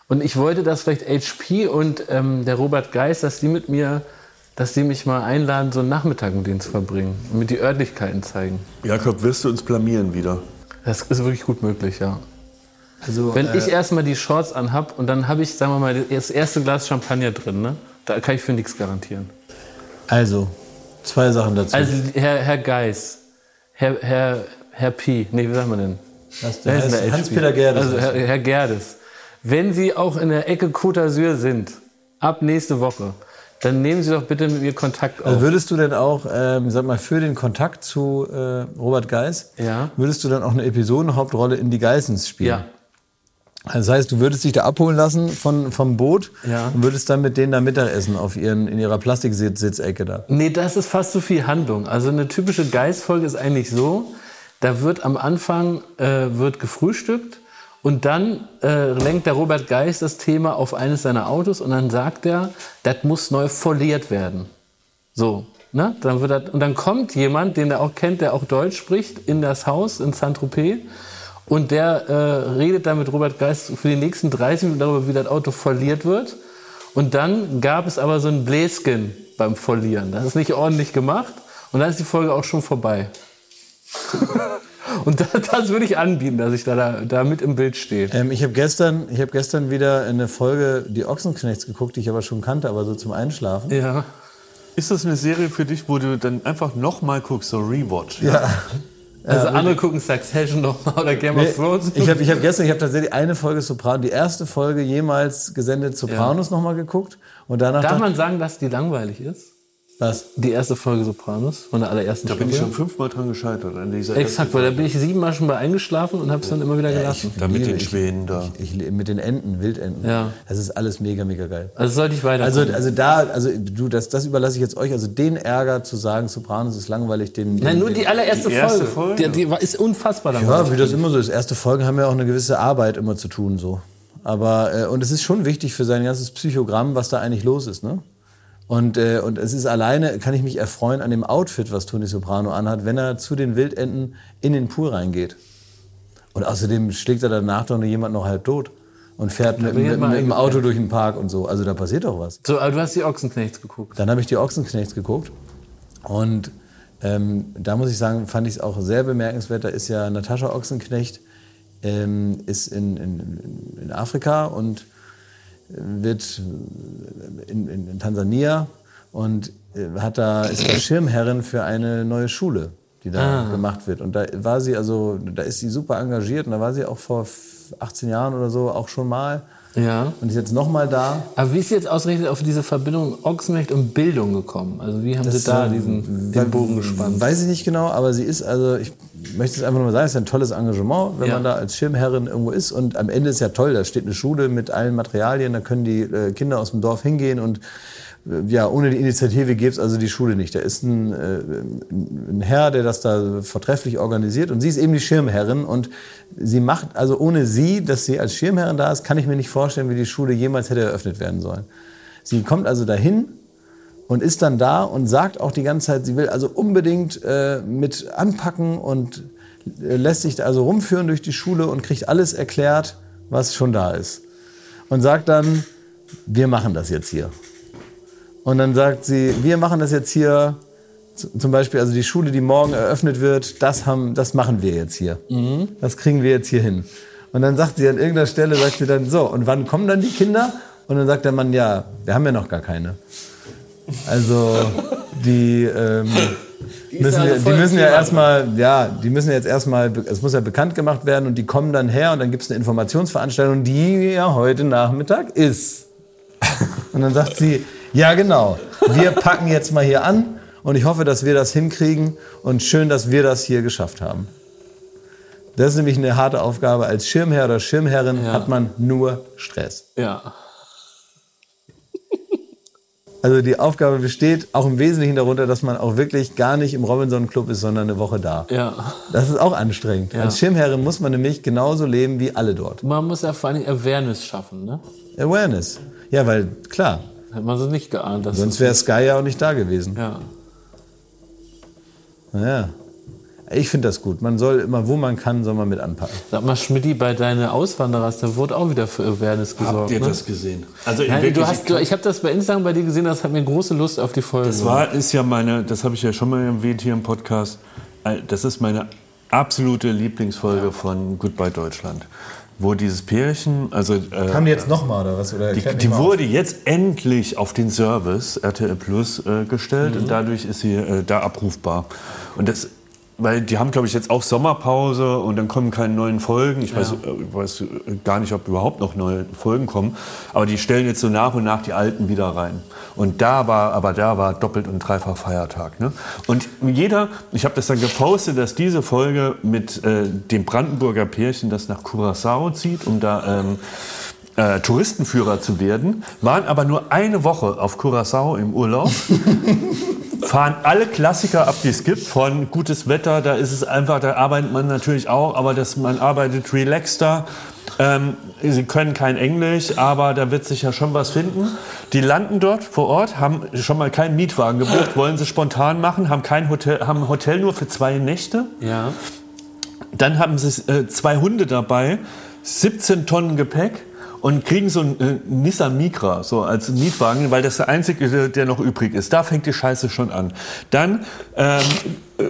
Und ich wollte, dass vielleicht HP und ähm, der Robert Geis, dass die mit mir, dass die mich mal einladen, so einen Nachmittag mit denen zu verbringen und mir die Örtlichkeiten zeigen. Jakob, wirst du uns blamieren wieder? Das ist wirklich gut möglich, ja. Also, Wenn ich erstmal die Shorts anhab und dann habe ich, sagen wir mal, das erste Glas Champagner drin, ne? Da kann ich für nichts garantieren. also, zwei Sachen dazu. Also Herr, Herr Geis, Herr, Herr, Herr P, nee, wie sagt man denn? Was, der heißt Hans-Peter? Gerdes. Also Herr, Herr Gerdes. Wenn Sie auch in der Ecke Côte d'Azur sind, ab nächste Woche, dann nehmen Sie doch bitte mit mir Kontakt auf. Also würdest du denn auch, ähm, sag mal, für den Kontakt zu äh, Robert Geis, Ja. würdest du dann auch eine Episodenhauptrolle in die Geissens spielen? ja. Also das heißt, du würdest dich da abholen lassen von, vom Boot Ja. und würdest dann mit denen da Mittagessen auf ihren, in ihrer Plastiksitzecke da. Nee, das ist fast zu viel Handlung. Also eine typische Geist-Folge ist eigentlich so, da wird am Anfang äh, wird gefrühstückt und dann äh, lenkt der Robert Geist das Thema auf eines seiner Autos und dann sagt er, das muss neu foliert werden. So, ne? Dann wird das, und dann kommt jemand, den er auch kennt, der auch Deutsch spricht, in das Haus in Saint-Tropez und der äh, redet dann mit Robert Geist für die nächsten 30 Minuten darüber, wie das Auto foliert wird. Und dann gab es aber so ein Bläschen beim Folieren. Das ist nicht ordentlich gemacht und dann ist die Folge auch schon vorbei. und das, das würde ich anbieten, dass ich da, da, da mit im Bild stehe. Ähm, ich habe gestern, ich hab gestern wieder eine Folge Die Ochsenknechts geguckt, die ich aber schon kannte, aber so zum Einschlafen. Ja. Ist das eine Serie für dich, wo du dann einfach nochmal guckst, so Rewatch? Ja. Also andere gucken Succession noch mal oder Game of Thrones. Ich habe ich hab gestern, ich habe tatsächlich eine Folge Sopranos, die erste Folge jemals gesendet Sopranos noch nochmal geguckt. Und danach Darf dachte- man sagen, dass die langweilig ist? Was? Die erste Folge Sopranos von der allerersten Da bin ich Staffel? schon fünfmal dran gescheitert. An dieser Exakt, weil da bin ich siebenmal schon bei eingeschlafen und habe es dann immer wieder Ja, gelassen. Da mit den Schwänen da. Ich, ich, mit den Enten, Wildenten. Ja. Das ist alles mega, mega geil. also sollte ich weiter. Also, also da, also du, das, das überlasse ich jetzt euch. Also den Ärger zu sagen, Sopranos ist langweilig, den. den Nein, nur die allererste Die erste Folge. Folge? Die, die ist unfassbar langweilig. Ja, wie das immer so ist. Erste Folgen haben ja auch eine gewisse Arbeit immer zu tun, so. Aber, äh, und es ist schon wichtig für sein ganzes Psychogramm, was da eigentlich los ist, ne? Und, äh, und es ist alleine, kann ich mich erfreuen an dem Outfit, was Tony Soprano anhat, wenn er zu den Wildenten in den Pool reingeht. Und außerdem schlägt er danach doch noch jemand noch halb tot und fährt mit, mit, mit dem. Auto durch den Park und so. Also da passiert doch was. So, aber du hast die Ochsenknechts geguckt. Dann habe ich die Ochsenknechts geguckt und ähm, da muss ich sagen, fand ich es auch sehr bemerkenswert. Da ist ja Natascha Ochsenknecht, ähm, ist in, in, in Afrika und wird in, in, in Tansania und äh, hat da, ist da Schirmherrin für eine neue Schule, die da gemacht wird. Und da war sie, also da ist sie super engagiert und da war sie auch vor 18 Jahren oder so auch schon mal Ja. und ist jetzt nochmal da. Aber wie ist jetzt ausgerechnet auf diese Verbindung Ochsenknecht und Bildung gekommen? Also wie haben sie da diesen den Bogen gespannt? Weiß ich nicht genau, aber sie ist, also ich möchte es einfach nur mal sagen, es ist ein tolles Engagement, wenn Ja. man da als Schirmherrin irgendwo ist. Und am Ende ist ja toll, da steht eine Schule mit allen Materialien, da können die äh, Kinder aus dem Dorf hingehen und ja, ohne die Initiative gäbe es also die Schule nicht. Da ist ein, äh, ein Herr, der das da vortrefflich organisiert und sie ist eben die Schirmherrin und sie macht, also ohne sie, dass sie als Schirmherrin da ist, kann ich mir nicht vorstellen, wie die Schule jemals hätte eröffnet werden sollen. Sie kommt also dahin und ist dann da und sagt auch die ganze Zeit, sie will also unbedingt äh, mit anpacken und äh, lässt sich also rumführen durch die Schule und kriegt alles erklärt, was schon da ist. Und sagt dann, wir machen das jetzt hier. Und dann sagt sie, wir machen das jetzt hier, zum Beispiel, also die Schule, die morgen eröffnet wird, das, haben, das machen wir jetzt hier. Das kriegen wir jetzt hier hin. Und dann sagt sie an irgendeiner Stelle, sagt sie dann, so, und wann kommen dann die Kinder? Und dann sagt der Mann, ja, wir haben ja noch gar keine. Also die, ähm, müssen, also die müssen ja erstmal, ja, die müssen jetzt erstmal, es muss ja bekannt gemacht werden und die kommen dann her und dann gibt es eine Informationsveranstaltung, die ja heute Nachmittag ist. Und dann sagt sie, ja genau, wir packen jetzt mal hier an und ich hoffe, dass wir das hinkriegen und schön, dass wir das hier geschafft haben. Das ist nämlich eine harte Aufgabe. Als Schirmherr oder Schirmherrin Ja. hat man nur Stress. Ja. Also die Aufgabe besteht auch im Wesentlichen darunter, dass man auch wirklich gar nicht im Robinson Club ist, sondern eine Woche da. Ja. Das ist auch anstrengend. Ja. Als Schirmherrin muss man nämlich genauso leben wie alle dort. Man muss ja vor allem Awareness schaffen, ne? Awareness. Ja, weil klar, Hat man so nicht geahnt. Dass sonst wäre Sky ja auch nicht da gewesen. Ja. Naja. Ich finde das gut. Man soll immer, wo man kann, soll man mit anpacken. Sag mal, Schmidti, bei deinen Auswanderers, da wurde auch wieder für Awareness gesorgt. Habt ihr ne? das gesehen? Also Nein, du hast, du, ich habe das bei Instagram bei dir gesehen, das hat mir große Lust auf die Folge. Das war, ist ja meine, das habe ich ja schon mal erwähnt hier im Podcast. Äh, Das ist meine absolute Lieblingsfolge von Goodbye Deutschland. Wo dieses Pärchen, also äh, Haben die jetzt nochmal oder was? Oder die, die wurde jetzt endlich auf den Service RTL Plus äh, gestellt und dadurch ist sie äh, da abrufbar. Und das, weil die haben, glaube ich, jetzt auch Sommerpause und dann kommen keine neuen Folgen. Ich weiß, äh, ich weiß äh, gar nicht, ob überhaupt noch neue Folgen kommen. Aber die stellen jetzt so nach und nach die alten wieder rein. Und da war, aber da war doppelt und dreifach Feiertag. Ne? Und jeder, ich habe das dann gepostet, dass diese Folge mit äh, dem Brandenburger Pärchen, das nach Curaçao zieht, um da ähm, äh, Touristenführer zu werden, waren aber nur eine Woche auf Curaçao im Urlaub. fahren alle Klassiker ab, die es gibt, von gutes Wetter, da ist es einfach, da arbeitet man natürlich auch, aber das, man arbeitet relaxter. Ähm, sie können kein Englisch, aber da wird sich ja schon was finden. Die landen dort vor Ort, haben schon mal keinen Mietwagen gebucht, wollen sie spontan machen, haben kein Hotel, haben ein Hotel nur für zwei Nächte. Ja. Dann haben sie äh, zwei Hunde dabei, 17 Tonnen Gepäck und kriegen so einen äh, Nissan Micra so als Mietwagen, weil das der einzige, der- noch übrig ist. Da fängt die Scheiße schon an. Dann ähm, äh,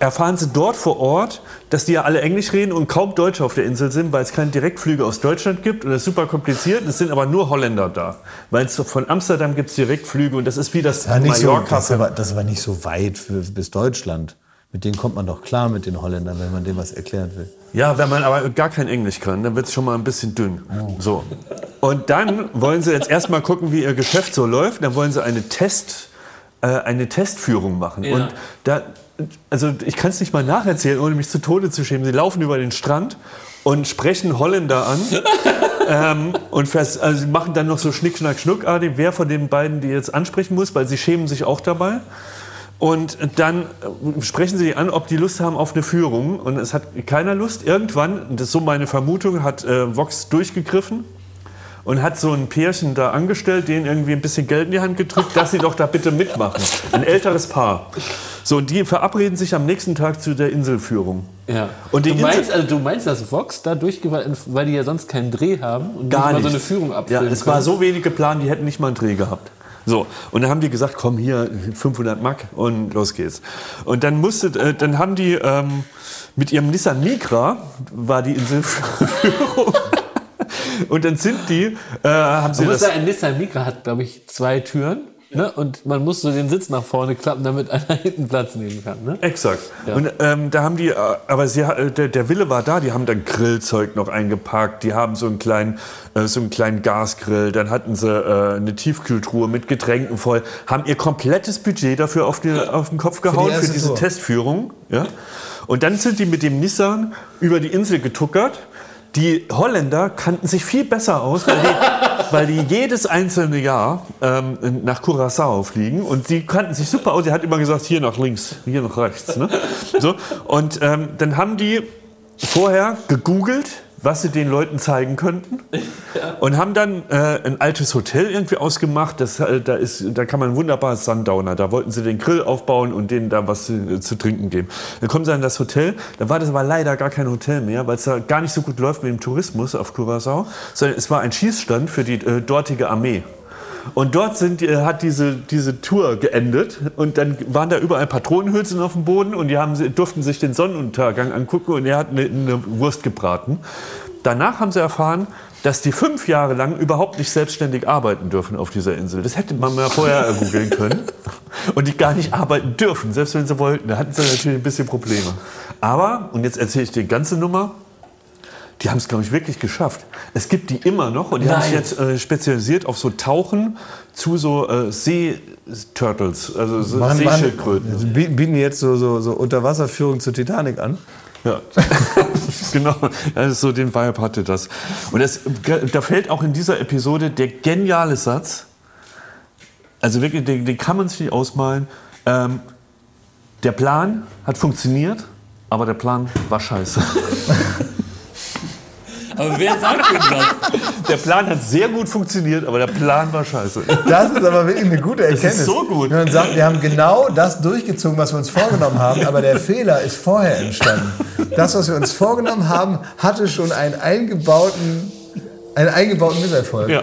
erfahren sie dort vor Ort, dass die ja alle Englisch reden und kaum Deutsche auf der Insel sind, weil es keine Direktflüge aus Deutschland gibt und das ist super kompliziert. Es sind aber nur Holländer da, weil es von Amsterdam gibt es Direktflüge und das ist wie das Ja, nicht so, Mallorca. das, ist aber, das ist aber nicht so weit für, bis Deutschland. Mit denen kommt man doch klar mit den Holländern, wenn man dem was erklären will. Ja, wenn man aber gar kein Englisch kann, dann wird es schon mal ein bisschen dünn. So. Und dann wollen sie jetzt erstmal gucken, wie ihr Geschäft so läuft. Dann wollen sie eine Test, äh, eine Testführung machen. Ja. Und da, also ich kann es nicht mal nacherzählen, ohne mich zu Tode zu schämen. Sie laufen über den Strand und sprechen Holländer an. ähm, und fest, also sie machen dann noch so Schnick, Schnack, Schnuckartig, wer von den beiden die jetzt ansprechen muss, weil sie schämen sich auch dabei. Und dann äh, sprechen sie an, ob die Lust haben auf eine Führung. Und es hat keiner Lust. Irgendwann, das ist so meine Vermutung, hat äh, Vox durchgegriffen und hat so ein Pärchen da angestellt, denen irgendwie ein bisschen Geld in die Hand gedrückt, dass sie doch da bitte mitmachen. Ein älteres Paar. So, und die verabreden sich am nächsten Tag zu der Inselführung. Ja. Und du, meinst, Insel- also, du meinst, dass Vox da durchgeweiht, weil die ja sonst keinen Dreh haben und Gar nicht mal so eine Führung Ja, abfilmen es war so wenig geplant, die hätten nicht mal einen Dreh gehabt. So, und dann haben die gesagt, komm hier, 500 Mark und los geht's. Und dann musste, äh, dann haben die ähm, mit ihrem Nissan Micra, war die Inselführung, und dann sind die, äh, haben sie das... sagen, ein Nissan Micra hat, glaube ich, zwei Türen. Ne? Und man muss so den Sitz nach vorne klappen, damit einer hinten Platz nehmen kann. Ne? Exakt. Und ähm, da haben die, äh, aber sie, äh, der, der Wille war da, die haben dann Grillzeug noch eingepackt, die haben so einen kleinen, äh, so einen kleinen Gasgrill, dann hatten sie äh, eine Tiefkühltruhe mit Getränken voll, haben ihr komplettes Budget dafür auf, die, auf den Kopf gehauen für, erste diese Tour. Testführung. Ja? Und dann sind die mit dem Nissan über die Insel getuckert. Die Holländer kannten sich viel besser aus, weil die, weil die jedes einzelne Jahr ähm, nach Curaçao fliegen und die kannten sich super aus. Die hat immer gesagt, hier nach links, hier nach rechts. Ne? So, und ähm, dann haben die vorher gegoogelt, was sie den Leuten zeigen könnten. Und haben dann äh, ein altes Hotel irgendwie ausgemacht. Das, äh, da, ist, da kann man wunderbar Sundowner. Da wollten sie den Grill aufbauen und denen da was äh, zu trinken geben. Dann kommen sie in das Hotel. Da war das aber leider gar kein Hotel mehr, weil es da gar nicht so gut läuft mit dem Tourismus auf Curacao. Sondern es war ein Schießstand für die äh, dortige Armee. Und dort sind, äh, hat diese, diese Tour geendet und dann waren da überall Patronenhülsen auf dem Boden und die haben, durften sich den Sonnenuntergang angucken und er hat eine, eine Wurst gebraten. Danach haben sie erfahren, dass die fünf Jahre lang überhaupt nicht selbstständig arbeiten dürfen auf dieser Insel. Das hätte man mal vorher googeln können. Und die gar nicht arbeiten dürfen, selbst wenn sie wollten. Da hatten sie natürlich ein bisschen Probleme. Aber, und jetzt erzähle ich die ganze Nummer, die haben es, glaube ich, wirklich geschafft. Es gibt die immer noch und die haben sich jetzt äh, spezialisiert auf so Tauchen zu so äh, Seeturtles, also so machen- Seeschildkröten. Also bieten bieten die jetzt so, so, so Unterwasserführung zur Titanic an? Ja, genau. Also so den Vibe hatte das. Und das, da fällt auch in dieser Episode der geniale Satz. Also wirklich, den, den kann man sich nicht ausmalen. Ähm, der Plan hat funktioniert, aber der Plan war scheiße. Aber wer sagt denn das? Der Plan hat sehr gut funktioniert, aber der Plan war scheiße. Das ist aber wirklich eine gute Erkenntnis. so gut. Wenn man sagt, wir haben genau das durchgezogen, was wir uns vorgenommen haben, aber der Fehler ist vorher entstanden. Das, was wir uns vorgenommen haben, hatte schon einen eingebauten, einen eingebauten Misserfolg. Ja.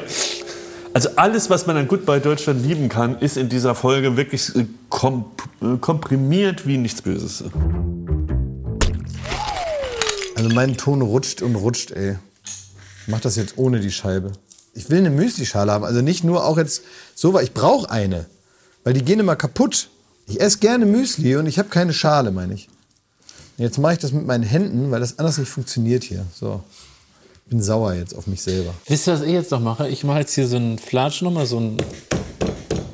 Also alles, was man an Goodbye Deutschland lieben kann, ist in dieser Folge wirklich äh, komp äh, komprimiert wie nichts Böses. Also mein Ton rutscht und rutscht, ey. Ich mach das jetzt ohne die Scheibe. Ich will eine Müsli-Schale haben. Also nicht nur auch jetzt so, weil ich brauche eine. Weil die gehen immer kaputt. Ich esse gerne Müsli und ich habe keine Schale, meine ich. Jetzt mache ich das mit meinen Händen, weil das anders nicht funktioniert hier. So. Ich bin sauer jetzt auf mich selber. Wisst ihr, was ich jetzt noch mache? Ich mache jetzt hier so einen Flatsch nochmal, so ein.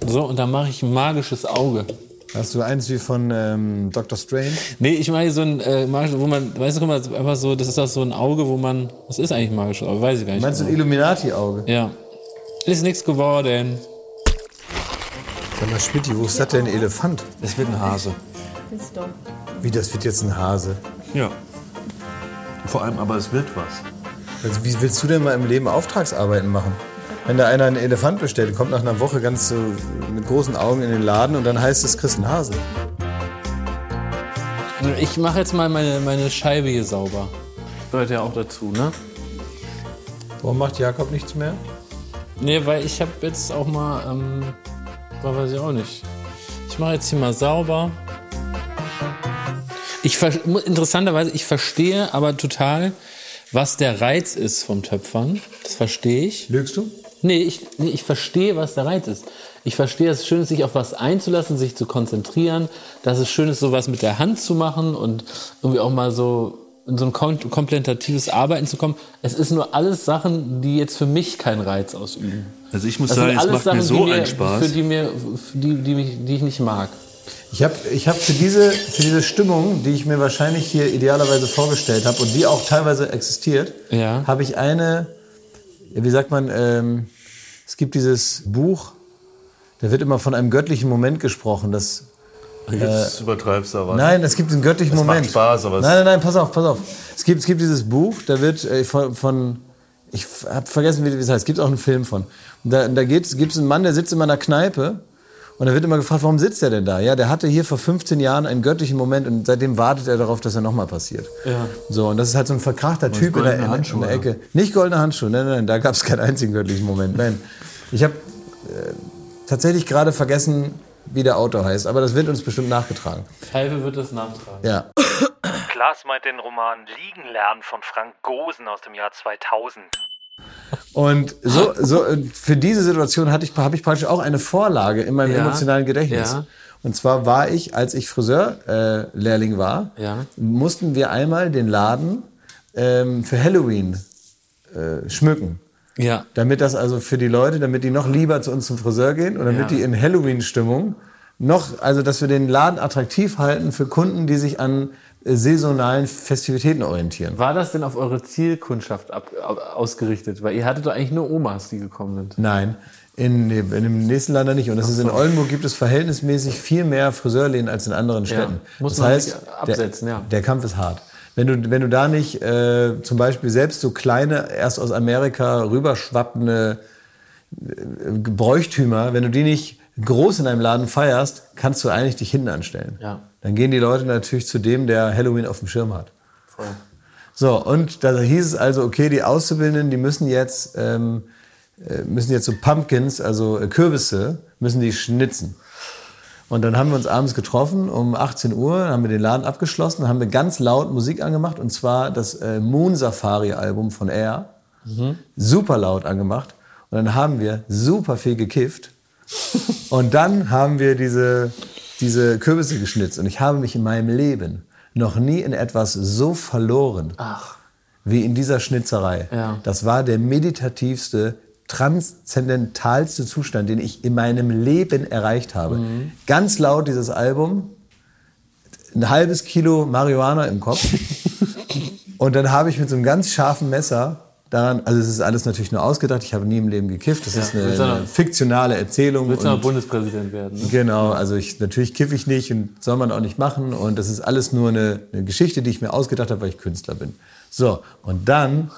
So, und dann mache ich ein magisches Auge. Hast du eins wie von ähm, Dr. Strange? Nee, ich hier so ein äh, magisches, wo man, weißt du, guck mal, das ist einfach so, das ist auch so ein Auge, wo man. Was ist eigentlich ein magisches Auge? Weiß ich gar nicht. Meinst du ein. Illuminati-Auge? Ja. Ist nichts geworden. Sag mal, Schmidti, wo ist das denn ein Elefant? Es wird ein Hase. Ist doch. Wie, das wird jetzt ein Hase? Ja. Vor allem, aber es wird was. Also wie willst du denn mal im Leben Auftragsarbeiten machen? Wenn da einer einen Elefant bestellt, kommt nach einer Woche ganz so mit großen Augen in den Laden und dann heißt es, kriegst einen Hase. Ich mache jetzt mal meine, meine Scheibe hier sauber. Gehört ja auch dazu, ne? Warum macht Jakob nichts mehr? Nee, weil ich habe jetzt auch mal, ähm, was weiß ich auch nicht. Ich mache jetzt hier mal sauber. Ich ver- interessanterweise, ich verstehe aber total, was der Reiz ist vom Töpfern. Das verstehe ich. Lügst du? Nee, ich, nee, ich verstehe, was der Reiz ist. Ich verstehe, dass es schön ist, sich auf was einzulassen, sich zu konzentrieren, dass es schön ist, sowas mit der Hand zu machen und irgendwie auch mal so in so ein kom komplementatives Arbeiten zu kommen. Es ist nur alles Sachen, die jetzt für mich keinen Reiz ausüben. Also ich muss Das sagen, es alles macht Sachen, mir so mir, einen Spaß. für die mir, für die, die, mich, die ich nicht mag. Ich habe ich hab für, diese, für diese Stimmung, die ich mir wahrscheinlich hier idealerweise vorgestellt habe und die auch teilweise existiert, Ja. habe ich eine, wie sagt man, ähm, es gibt dieses Buch, da wird immer von einem göttlichen Moment gesprochen, das Jetzt übertreibst du aber. Nein, es gibt einen göttlichen macht Moment. Spaß, aber es- nein, nein, nein, pass auf, pass auf. Es gibt, es gibt dieses Buch, da wird äh, von, von ich habe vergessen, wie wie es heißt. Es gibt auch einen Film von. Da da gibt es einen Mann, der sitzt in einer Kneipe und da wird immer gefragt, warum sitzt er denn da? Ja, der hatte hier vor 15 Jahren einen göttlichen Moment und seitdem wartet er darauf, dass er nochmal passiert. Ja. So, und das ist halt so ein verkrachter Typ in der, der- in Handschuhe, der Ecke. Nicht goldene Handschuhe, nein, nein, nein, da gab es keinen einzigen göttlichen Moment. Nein. Ich habe äh, tatsächlich gerade vergessen, wie der Autor heißt, aber das wird uns bestimmt nachgetragen. Pfeife wird das nachtragen. Ja. Klaas meint den Roman Liegen lernen von Frank Gosen aus dem Jahr 2000. Und so, so für diese Situation hatte ich, habe ich praktisch auch eine Vorlage in meinem Ja, emotionalen Gedächtnis. ja. Und zwar war ich, als ich Friseurlehrling äh, war, Ja. mussten wir einmal den Laden ähm, für Halloween äh, schmücken. Ja. Damit das also für die Leute, damit die noch lieber zu uns zum Friseur gehen und damit die in Halloween-Stimmung noch, also dass wir den Laden attraktiv halten für Kunden, die sich an saisonalen Festivitäten orientieren. War das denn auf eure Zielkundschaft ab, au- ausgerichtet? Weil ihr hattet doch eigentlich nur Omas, die gekommen sind. Nein, in, in dem nächsten Land nicht. Und das ist in Oldenburg gibt es verhältnismäßig viel mehr Friseurläden als in anderen Städten. muss das man heißt, sich absetzen, der, ja. der Kampf ist hart. Wenn du, wenn du da nicht äh, zum Beispiel selbst so kleine, erst aus Amerika rüberschwappende äh, Bräuchtümer, wenn du die nicht groß in deinem Laden feierst, kannst du eigentlich dich hinten anstellen. Ja. Dann gehen die Leute natürlich zu dem, der Halloween auf dem Schirm hat. So, und da hieß es also, okay, die Auszubildenden, die müssen jetzt, ähm, äh, müssen jetzt so Pumpkins, also äh, Kürbisse, müssen die schnitzen. Und dann haben wir uns abends getroffen um 18 Uhr, haben wir den Laden abgeschlossen, haben wir ganz laut Musik angemacht und zwar das äh, Moon Safari Album von Air. Super laut angemacht. Und dann haben wir super viel gekifft. Und dann haben wir diese, diese Kürbisse geschnitzt. Und ich habe mich in meinem Leben noch nie in etwas so verloren wie in dieser Schnitzerei. Ja. Das war der meditativste, transzendentalste Zustand, den ich in meinem Leben erreicht habe. Ganz laut dieses Album, ein halbes Kilo Marihuana im Kopf. Und dann habe ich mit so einem ganz scharfen Messer daran, also es ist alles natürlich nur ausgedacht, ich habe nie im Leben gekifft, das ist eine, eine fiktionale Erzählung. Willst du noch und- Bundespräsident werden? Ne? Genau, also ich, natürlich kiffe ich nicht und soll man auch nicht machen und das ist alles nur eine, eine Geschichte, die ich mir ausgedacht habe, weil ich Künstler bin. So, und dann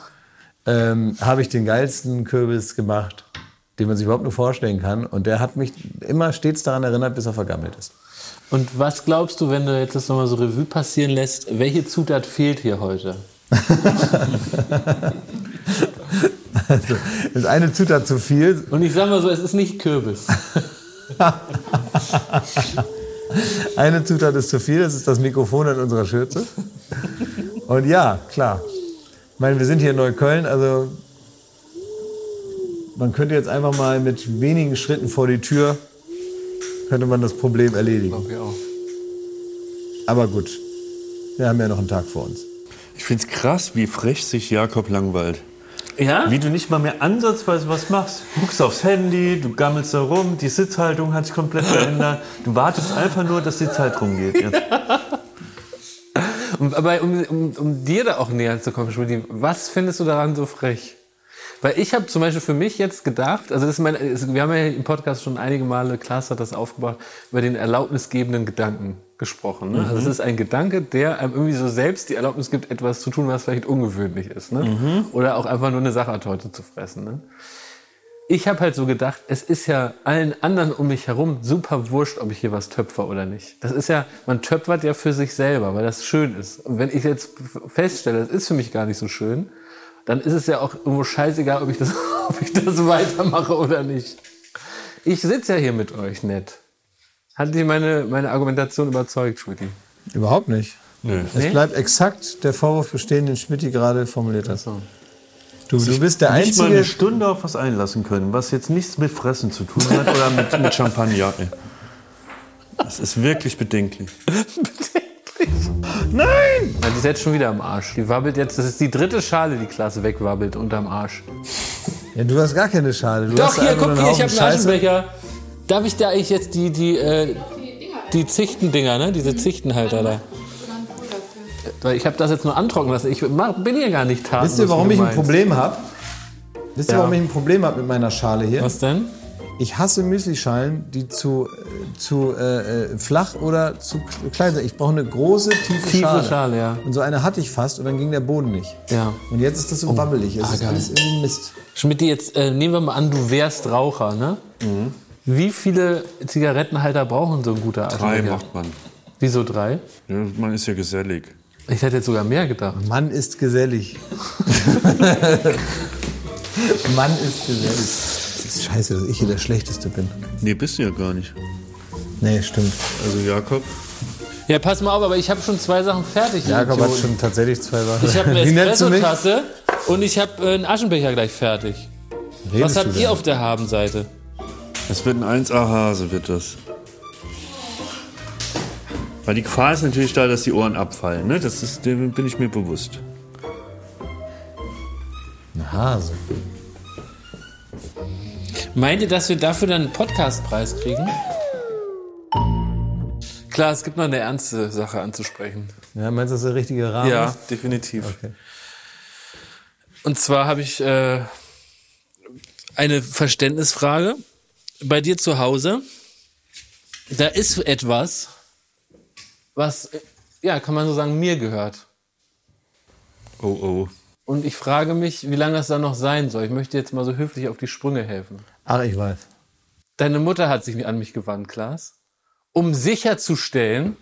ähm, habe ich den geilsten Kürbis gemacht, den man sich überhaupt nur vorstellen kann und der hat mich immer stets daran erinnert, bis er vergammelt ist. Und was glaubst du, wenn du jetzt das nochmal so Revue passieren lässt, welche Zutat fehlt hier heute? Also, ist eine Zutat zu viel. Und ich sag mal so, es ist nicht Kürbis. Eine Zutat ist zu viel, das ist das Mikrofon in unserer Schürze. Und ja, klar. Ich meine, wir sind hier in Neukölln, also man könnte jetzt einfach mal mit wenigen Schritten vor die Tür, könnte man das Problem erledigen. Aber gut, wir haben ja noch einen Tag vor uns. Ich finde es krass, wie frech sich Jakob langweilt. Ja? Wie du nicht mal mehr ansatzweise was machst. Du guckst aufs Handy, du gammelst da rum, die Sitzhaltung hat sich komplett verändert. Du wartest einfach nur, dass die Zeit rumgeht. Jetzt. Und, aber um, um, um dir da auch näher zu kommen, Schmidti, was findest du daran so frech? Weil ich habe zum Beispiel für mich jetzt gedacht, also das ist mein, wir haben ja im Podcast schon einige Male, Klaas hat das aufgebracht, über den erlaubnisgebenden Gedanken gesprochen. Ne? Also es ist ein Gedanke, der einem irgendwie so selbst die Erlaubnis gibt, etwas zu tun, was vielleicht ungewöhnlich ist. Ne? Oder auch einfach nur eine Sachertorte zu fressen. Ne? Ich habe halt so gedacht, es ist ja allen anderen um mich herum super wurscht, ob ich hier was töpfer oder nicht. Das ist ja, man töpfert ja für sich selber, weil das schön ist. Und wenn ich jetzt feststelle, es ist für mich gar nicht so schön, dann ist es ja auch irgendwo scheißegal, ob ich das, ob ich das weitermache oder nicht. Ich sitze ja hier mit euch nett. Hat dich meine, meine Argumentation überzeugt, Schmidti? Überhaupt nicht. Nö. Es bleibt exakt der Vorwurf bestehen, den Schmidt gerade formuliert hat. Du, du bist der Nicht mal Einzige. eine Stunde auf was einlassen können, was jetzt nichts mit Fressen zu tun hat oder mit, mit Champagner. Das ist wirklich bedenklich. Ja, die ist jetzt schon wieder am Arsch. Die wabbelt jetzt, das ist die dritte Schale, die Klasse wegwabbelt unterm Arsch. Ja, du hast gar keine Schale. Du Doch, hast hier, guck hier, ich Haufen habe einen. Aschenbecher. Darf ich da eigentlich jetzt die, die, äh, die Zichtendinger, ne? Diese Zichtenhalter da. Weil Ich habe das jetzt nur antrocknen lassen. Ich mach- bin hier gar nicht tatenlos. Wisst ihr, warum ich ein. Problem habe? Wisst ihr, Ja. warum ich ein Problem habe mit meiner Schale hier? Was denn? Ich hasse Müslischalen, die zu, zu äh, äh, flach oder zu klein sind. Ich brauche eine große, tiefe, Tiefe Schale. Schale, ja. Und so eine hatte ich fast und dann ging der Boden nicht. Ja. Und jetzt ist das so wabbelig. Es ah, ist geil. alles irgendwie Mist. Schmidt, jetzt äh, nehmen wir mal an, du wärst Raucher, ne? Wie viele Zigarettenhalter brauchen so ein guter Drei Aschenbecher? macht man. Wieso drei? Ja, man ist ja gesellig. Ich hätte jetzt sogar mehr gedacht. Mann ist gesellig. Mann ist gesellig. Das ist scheiße, dass ich hier der Schlechteste bin. Nee, bist du ja gar nicht. Nee, stimmt. Also Jakob, Ja, pass mal auf, aber ich habe schon zwei Sachen fertig. Jakob hat schon tatsächlich zwei Sachen. Ich habe eine? Espresso-Tasse und ich habe äh, einen Aschenbecher gleich fertig. Redest Was habt ihr auf der Habenseite? Das wird ein 1A-Hase, wird das. Weil die Gefahr ist natürlich da, dass die Ohren abfallen. Ne? Das ist, dem bin ich mir bewusst. Ein Hase. Meint ihr, dass wir dafür dann einen Podcastpreis kriegen? Klar, es gibt noch eine ernste Sache anzusprechen. Ja, meinst du, das ist der richtige Rahmen? Ja, definitiv. Okay. Und zwar habe ich äh, eine Verständnisfrage. Bei dir zu Hause, da ist etwas, was, ja, kann man so sagen, mir gehört. Oh oh. Und ich frage mich, wie lange das dann noch sein soll. Ich möchte jetzt mal so höflich auf die Sprünge helfen. Ach, ich weiß. Deine Mutter hat sich an mich gewandt, Klaas, um sicherzustellen,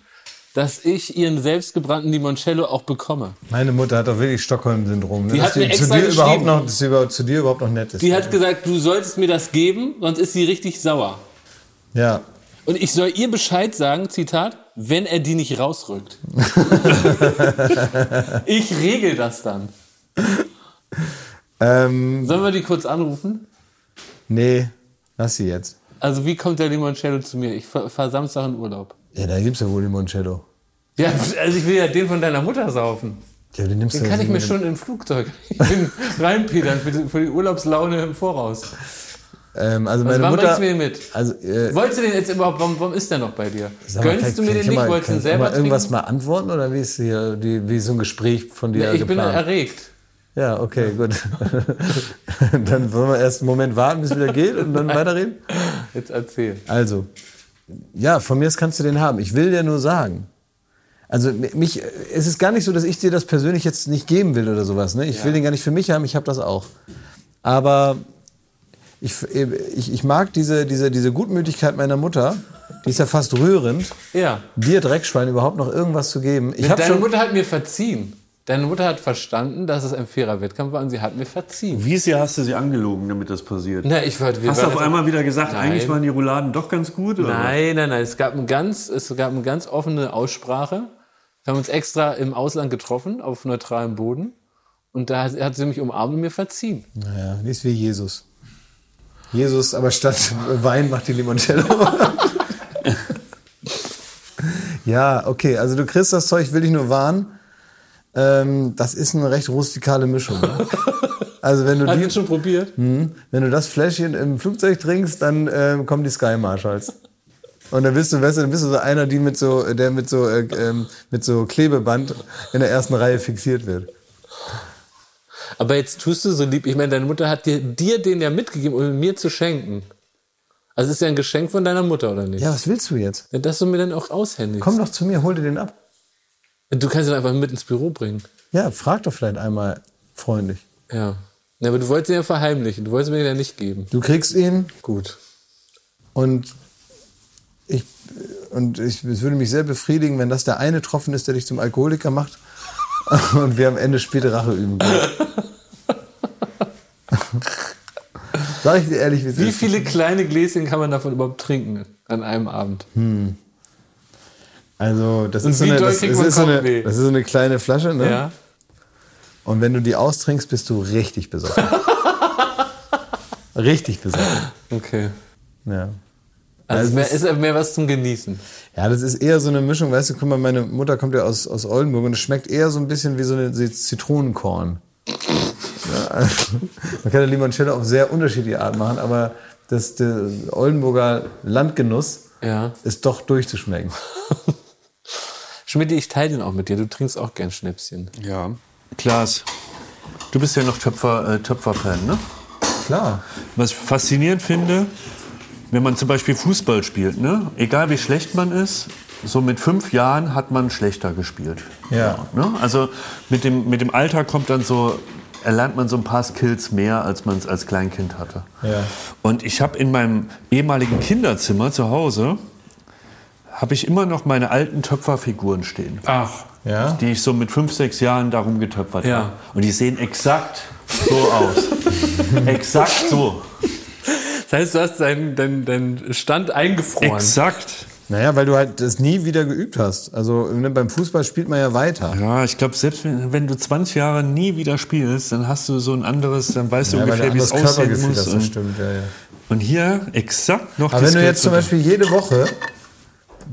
dass ich ihren selbstgebrannten Limoncello auch bekomme. Meine Mutter hat doch wirklich Stockholm-Syndrom. Ne? Die hat mir zu extra dir überhaupt noch, dass sie zu dir überhaupt noch nett ist. Die hat gesagt, du solltest mir das geben, sonst ist sie richtig sauer. ja. Und ich soll ihr Bescheid sagen, Zitat, wenn er die nicht rausrückt. ich regel das dann. Ähm, Sollen wir die kurz anrufen? nee, lass sie jetzt. Also wie kommt der Limoncello zu mir? Ich fahre fahr Samstag in Urlaub. Ja, da gibt's ja wohl Limoncello. Ja, also ich will ja den von deiner Mutter saufen. Ja, den nimmst Den du kann ich mir schon im Flugzeug bin reinpedern für die, für die Urlaubslaune im Voraus. Ähm, also Was, meine wann Mutter. bringst du mir den mit? Also, äh, Wolltest du den jetzt überhaupt, warum, warum ist der noch bei dir? mal, Gönnst du mir den ich nicht? mal- Wolltest du den selber mal irgendwas trinken? mal antworten oder wie ist hier die, wie so ein Gespräch von dir Ja, ich bin geplant? erregt. Ja, okay, gut. dann wollen wir erst einen Moment warten, bis es wieder geht und dann weiterreden. Jetzt erzähl. Also, ja, von mir aus kannst du den haben. Ich will dir nur sagen. Also mich, es ist gar nicht so, dass ich dir das persönlich jetzt nicht geben will oder sowas. Ne? Ich will den gar nicht für mich haben, ich habe das auch. Aber ich, ich, ich mag diese, diese, diese Gutmütigkeit meiner Mutter, die ist ja fast rührend, Ja. dir Dreckschwein überhaupt noch irgendwas zu geben. Ich habe Deine schon, Mutter hat mir verziehen. Deine Mutter hat verstanden, dass es ein fairer Wettkampf war und sie hat mir verziehen. Wie sehr hast du sie angelogen, damit das passiert? Na, ich wollte, Hast du auf einmal wieder gesagt, Nein. eigentlich waren die Rouladen doch ganz gut? Oder? Nein, nein, nein. Es gab, ein ganz, es gab eine ganz offene Aussprache. Wir haben uns extra im Ausland getroffen, auf neutralem Boden. Und da hat, hat sie mich umarmt und mir verziehen. Naja, die ist wie Jesus. Jesus, aber statt Wein macht die Limoncello. ja, okay, also du kriegst das Zeug, will dich nur warnen. Ähm, das ist eine recht rustikale Mischung. Ne? Also wenn du, die, schon probiert? wenn du das Fläschchen im Flugzeug trinkst, dann ähm, kommen die Sky Marshals. Und dann bist du, weißt du, dann bist du so einer, die mit so, der mit so, äh, ähm, mit so Klebeband in der ersten Reihe fixiert wird. Aber jetzt tust du so lieb. Ich meine, deine Mutter hat dir, dir den ja mitgegeben, um ihn mir zu schenken. Also es ist ja ein Geschenk von deiner Mutter, oder nicht? Ja, was willst du jetzt? Ja, Dass du mir dann auch aushändigst. Komm doch zu mir, hol dir den ab. Du kannst ihn einfach mit ins Büro bringen. Ja, frag doch vielleicht einmal freundlich. Ja. ja aber du wolltest ihn ja verheimlichen. Du wolltest mir den ja nicht geben. Du kriegst ihn Gut. und ich, und ich, es würde mich sehr befriedigen, wenn das der eine Tropfen ist, der dich zum Alkoholiker macht und wir am Ende späte Rache üben können. Sag ich dir ehrlich, wie Wie viele kleine Gläschen kann man davon überhaupt trinken an einem Abend? Also, das ist, so eine, das, man ist so eine, das ist so eine kleine Flasche, ne? Ja. Und wenn du die austrinkst, bist du richtig besoffen. richtig besoffen. Okay. Ja. Also, Also mehr, ist mehr was zum Genießen. Ja, das ist eher so eine Mischung, weißt du, guck mal, meine Mutter kommt ja aus, aus Oldenburg und es schmeckt eher so ein bisschen wie so eine Zitronenkorn. Ja, also, man kann ja Limoncello auf sehr unterschiedliche Art machen, aber das, der Oldenburger Landgenuss Ja. ist doch durchzuschmecken. Schmidt, ich teile den auch mit dir. Du trinkst auch gern Schnäpschen. Ja. Klaas, du bist ja noch Töpfer, äh, Töpfer-Fan, ne? Klar. Was ich faszinierend finde, wenn man zum Beispiel Fußball spielt, ne? egal wie schlecht man ist, so mit fünf Jahren hat man schlechter gespielt. Ja. Ne? Also mit dem, mit dem Alter kommt dann so, erlernt man so ein paar Skills mehr, als man es als Kleinkind hatte. Ja. Und ich habe in meinem ehemaligen Kinderzimmer zu Hause, habe ich immer noch meine alten Töpferfiguren stehen. Ach. Ja? Die ich so mit fünf, sechs Jahren darum getöpfert Ja. habe. Und die sehen exakt so aus. exakt so. Das heißt, du hast deinen dein, dein Stand eingefroren. Exakt. Naja, weil du halt das nie wieder geübt hast. Also ne, beim Fußball spielt man ja weiter. Ja, ich glaube, selbst wenn, wenn du 20 Jahre nie wieder spielst, dann hast du so ein anderes, dann weißt du Ja, weil du ungefähr, wie es aussehen Körpergefühl muss. hast, das Und, stimmt, ja, ja. und hier exakt noch Aber wenn du jetzt zum. Beispiel jede Woche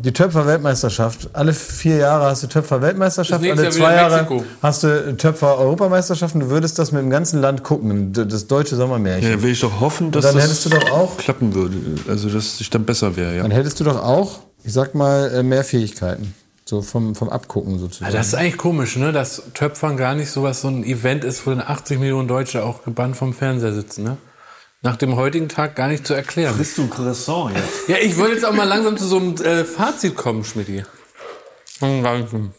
die Töpfer-Weltmeisterschaft, alle vier Jahre hast du Töpfer-Weltmeisterschaft, alle zwei Jahre hast du Töpfer-Europameisterschaften, du würdest das mit dem ganzen Land gucken, das deutsche Sommermärchen. Ja, dann will ich doch hoffen, dass dann das hättest du doch auch- klappen würde. Also, dass ich dann besser wäre, ja. Dann hättest du doch auch, ich sag mal, äh, mehr Fähigkeiten. So vom, vom Abgucken sozusagen. Ja, das ist eigentlich komisch, ne? dass Töpfern gar nicht sowas so ein Event ist, wo dann 80 Millionen Deutsche auch gebannt vom Fernseher sitzen. Ne? Nach dem heutigen Tag gar nicht zu erklären. Bist du ein Croissant jetzt? Ja, ich wollte jetzt auch mal langsam zu so einem äh, Fazit kommen, Schmidti. Hm.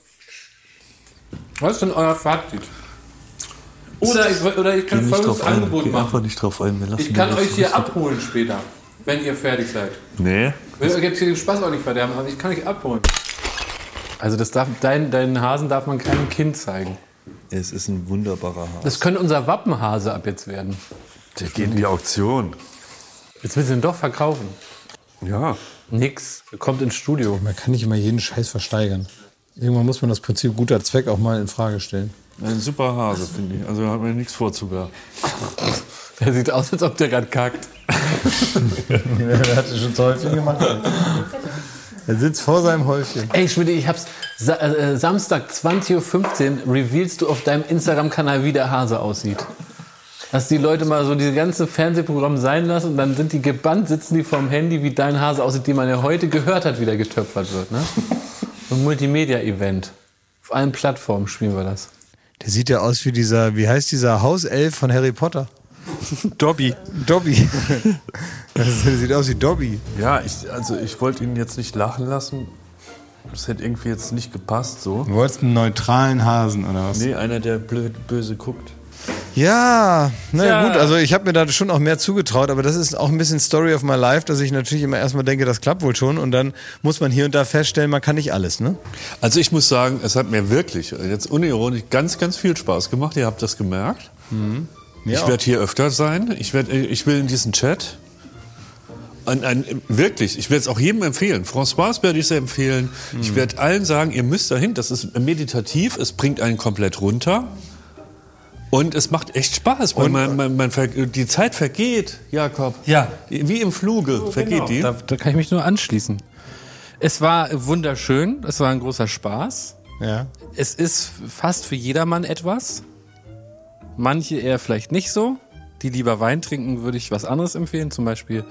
Was ist denn euer Fazit? Oder ich, oder ich kann folgendes ein. Angebot Geh machen. einfach nicht drauf ein. Wir lassen Ich kann euch hier abholen später, wenn ihr fertig seid. Nee. Ich will euch jetzt hier den Spaß auch nicht verderben, aber ich kann euch abholen. Also das darf, dein, deinen Hasen darf man keinem Kind zeigen. Es ist ein wunderbarer Hase. Das könnte unser Wappenhase ab jetzt werden. Der geht in die Auktion. Jetzt willst du ihn doch verkaufen. Ja. Nix, kommt ins Studio. Man kann nicht immer jeden Scheiß versteigern. Irgendwann muss man das Prinzip guter Zweck auch mal in Frage stellen. Ein super Hase, finde ich. Also hat mir nichts vorzuwerfen. Der sieht aus, als ob der gerade kackt. Er hat schon zu häufig gemacht. Er sitzt vor seinem Häufchen. Ey, Schmidt, ich hab's Sa äh, Samstag 20.15 Uhr revealst du auf deinem Instagram-Kanal, wie der Hase aussieht. Dass die Leute mal so diese ganze Fernsehprogramm sein lassen und dann sind die gebannt, sitzen die vorm Handy, wie dein Hase aussieht, den man ja heute gehört hat, wie der getöpfert wird. Ne? So ein Multimedia-Event. Auf allen Plattformen spielen wir das. Der sieht ja aus wie dieser, wie heißt dieser Hauself von Harry Potter? Dobby. Dobby. Das sieht aus wie Dobby. Ja, ich, also ich wollte ihn jetzt nicht lachen lassen. Das hätte irgendwie jetzt nicht gepasst so. Du wolltest einen neutralen Hasen oder was? Nee, einer, der blöd, böse guckt. Ja, na ja. Gut, also ich habe mir da schon auch mehr zugetraut, aber das ist auch ein bisschen Story of my life, dass ich natürlich immer erstmal denke, das klappt wohl schon und dann muss man hier und da feststellen, man kann nicht alles, ne? Also ich muss sagen, es hat mir wirklich, jetzt unironisch, ganz, ganz viel Spaß gemacht. Ihr habt das gemerkt. Mir ich werde hier öfter sein. Ich, werd, ich will in diesen Chat. Ein, ein, wirklich, ich werde es auch jedem empfehlen. François werde ich es empfehlen. Ich werde allen sagen, ihr müsst dahin. Das ist meditativ, es bringt einen komplett runter. Und es macht echt Spaß, weil man, man, man ver die Zeit vergeht, Jakob. Ja. Wie im Fluge vergeht die. Da, da kann ich mich nur anschließen. Es war wunderschön, es war ein großer Spaß. Ja. Es ist fast für jedermann etwas. Manche eher vielleicht nicht so. Die lieber Wein trinken, würde ich was anderes empfehlen. Zum Beispiel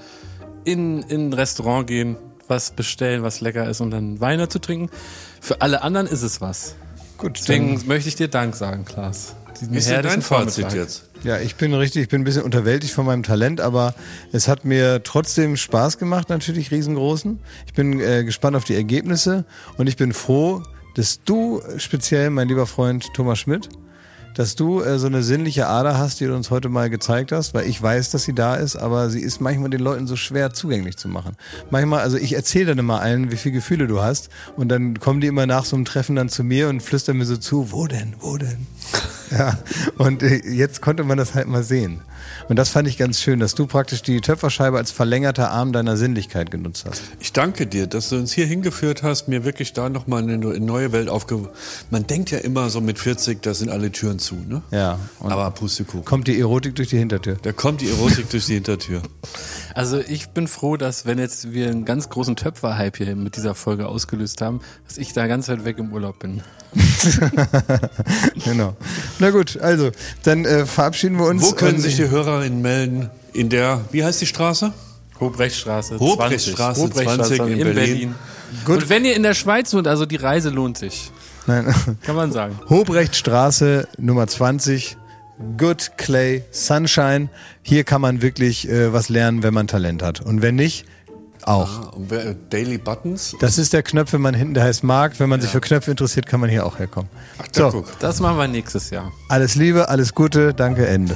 in, in ein Restaurant gehen, was bestellen, was lecker ist und dann Wein dazu trinken. Für alle anderen ist es was. Gut, Deswegen möchte ich dir Dank sagen, Klaas. Diesen Wie ist denn dein Fazit jetzt? Ja, ich bin richtig, ich bin ein bisschen unterwältigt von meinem Talent, aber es hat mir trotzdem Spaß gemacht, natürlich riesengroßen. Ich bin äh, gespannt auf die Ergebnisse und ich bin froh, dass du speziell, mein lieber Freund Thomas Schmidt, dass du äh, so eine sinnliche Ader hast, die du uns heute mal gezeigt hast, weil ich weiß, dass sie da ist, aber sie ist manchmal den Leuten so schwer zugänglich zu machen. Manchmal, also ich erzähle dann immer allen, wie viele Gefühle du hast und dann kommen die immer nach so einem Treffen dann zu mir und flüstern mir so zu, wo denn, wo denn? Ja, und äh, jetzt konnte man das halt mal sehen. Und das fand ich ganz schön, dass du praktisch die Töpferscheibe als verlängerter Arm deiner Sinnlichkeit genutzt hast. Ich danke dir, dass du uns hier hingeführt hast, mir wirklich da nochmal eine neue Welt aufge... Man denkt ja immer so mit 40, da sind alle Türen zu, ne? Ja. Aber Pustekuchen. kommt die Erotik durch die Hintertür. Da kommt die Erotik durch die Hintertür. Also ich bin froh, dass wenn jetzt wir einen ganz großen Töpfer-Hype hier mit dieser Folge ausgelöst haben, dass ich da ganz weit weg im Urlaub bin. genau. Na gut, also, dann äh, verabschieden wir uns. Wo können sich die Hörerinnen melden? In der, wie heißt die Straße? Hobrechtstraße 20. Hobrechtstraße 20 in Berlin. Gut. Und wenn ihr in der Schweiz wohnt, also die Reise lohnt sich, Nein. kann man sagen. Hobrechtstraße Nummer 20. Good Clay Sunshine. Hier kann man wirklich äh, was lernen, wenn man Talent hat. Und wenn nicht, auch. Ah, wer- Daily Buttons. Das ist der Knöpfemann hinten, der heißt Marc. Wenn man sich für Knöpfe interessiert, kann man hier auch herkommen. da So, guck. Das machen wir nächstes Jahr. alles Liebe, alles Gute, danke, Ende.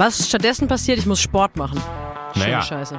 Was stattdessen passiert, ich muss Sport machen. Schöne Naja. Scheiße.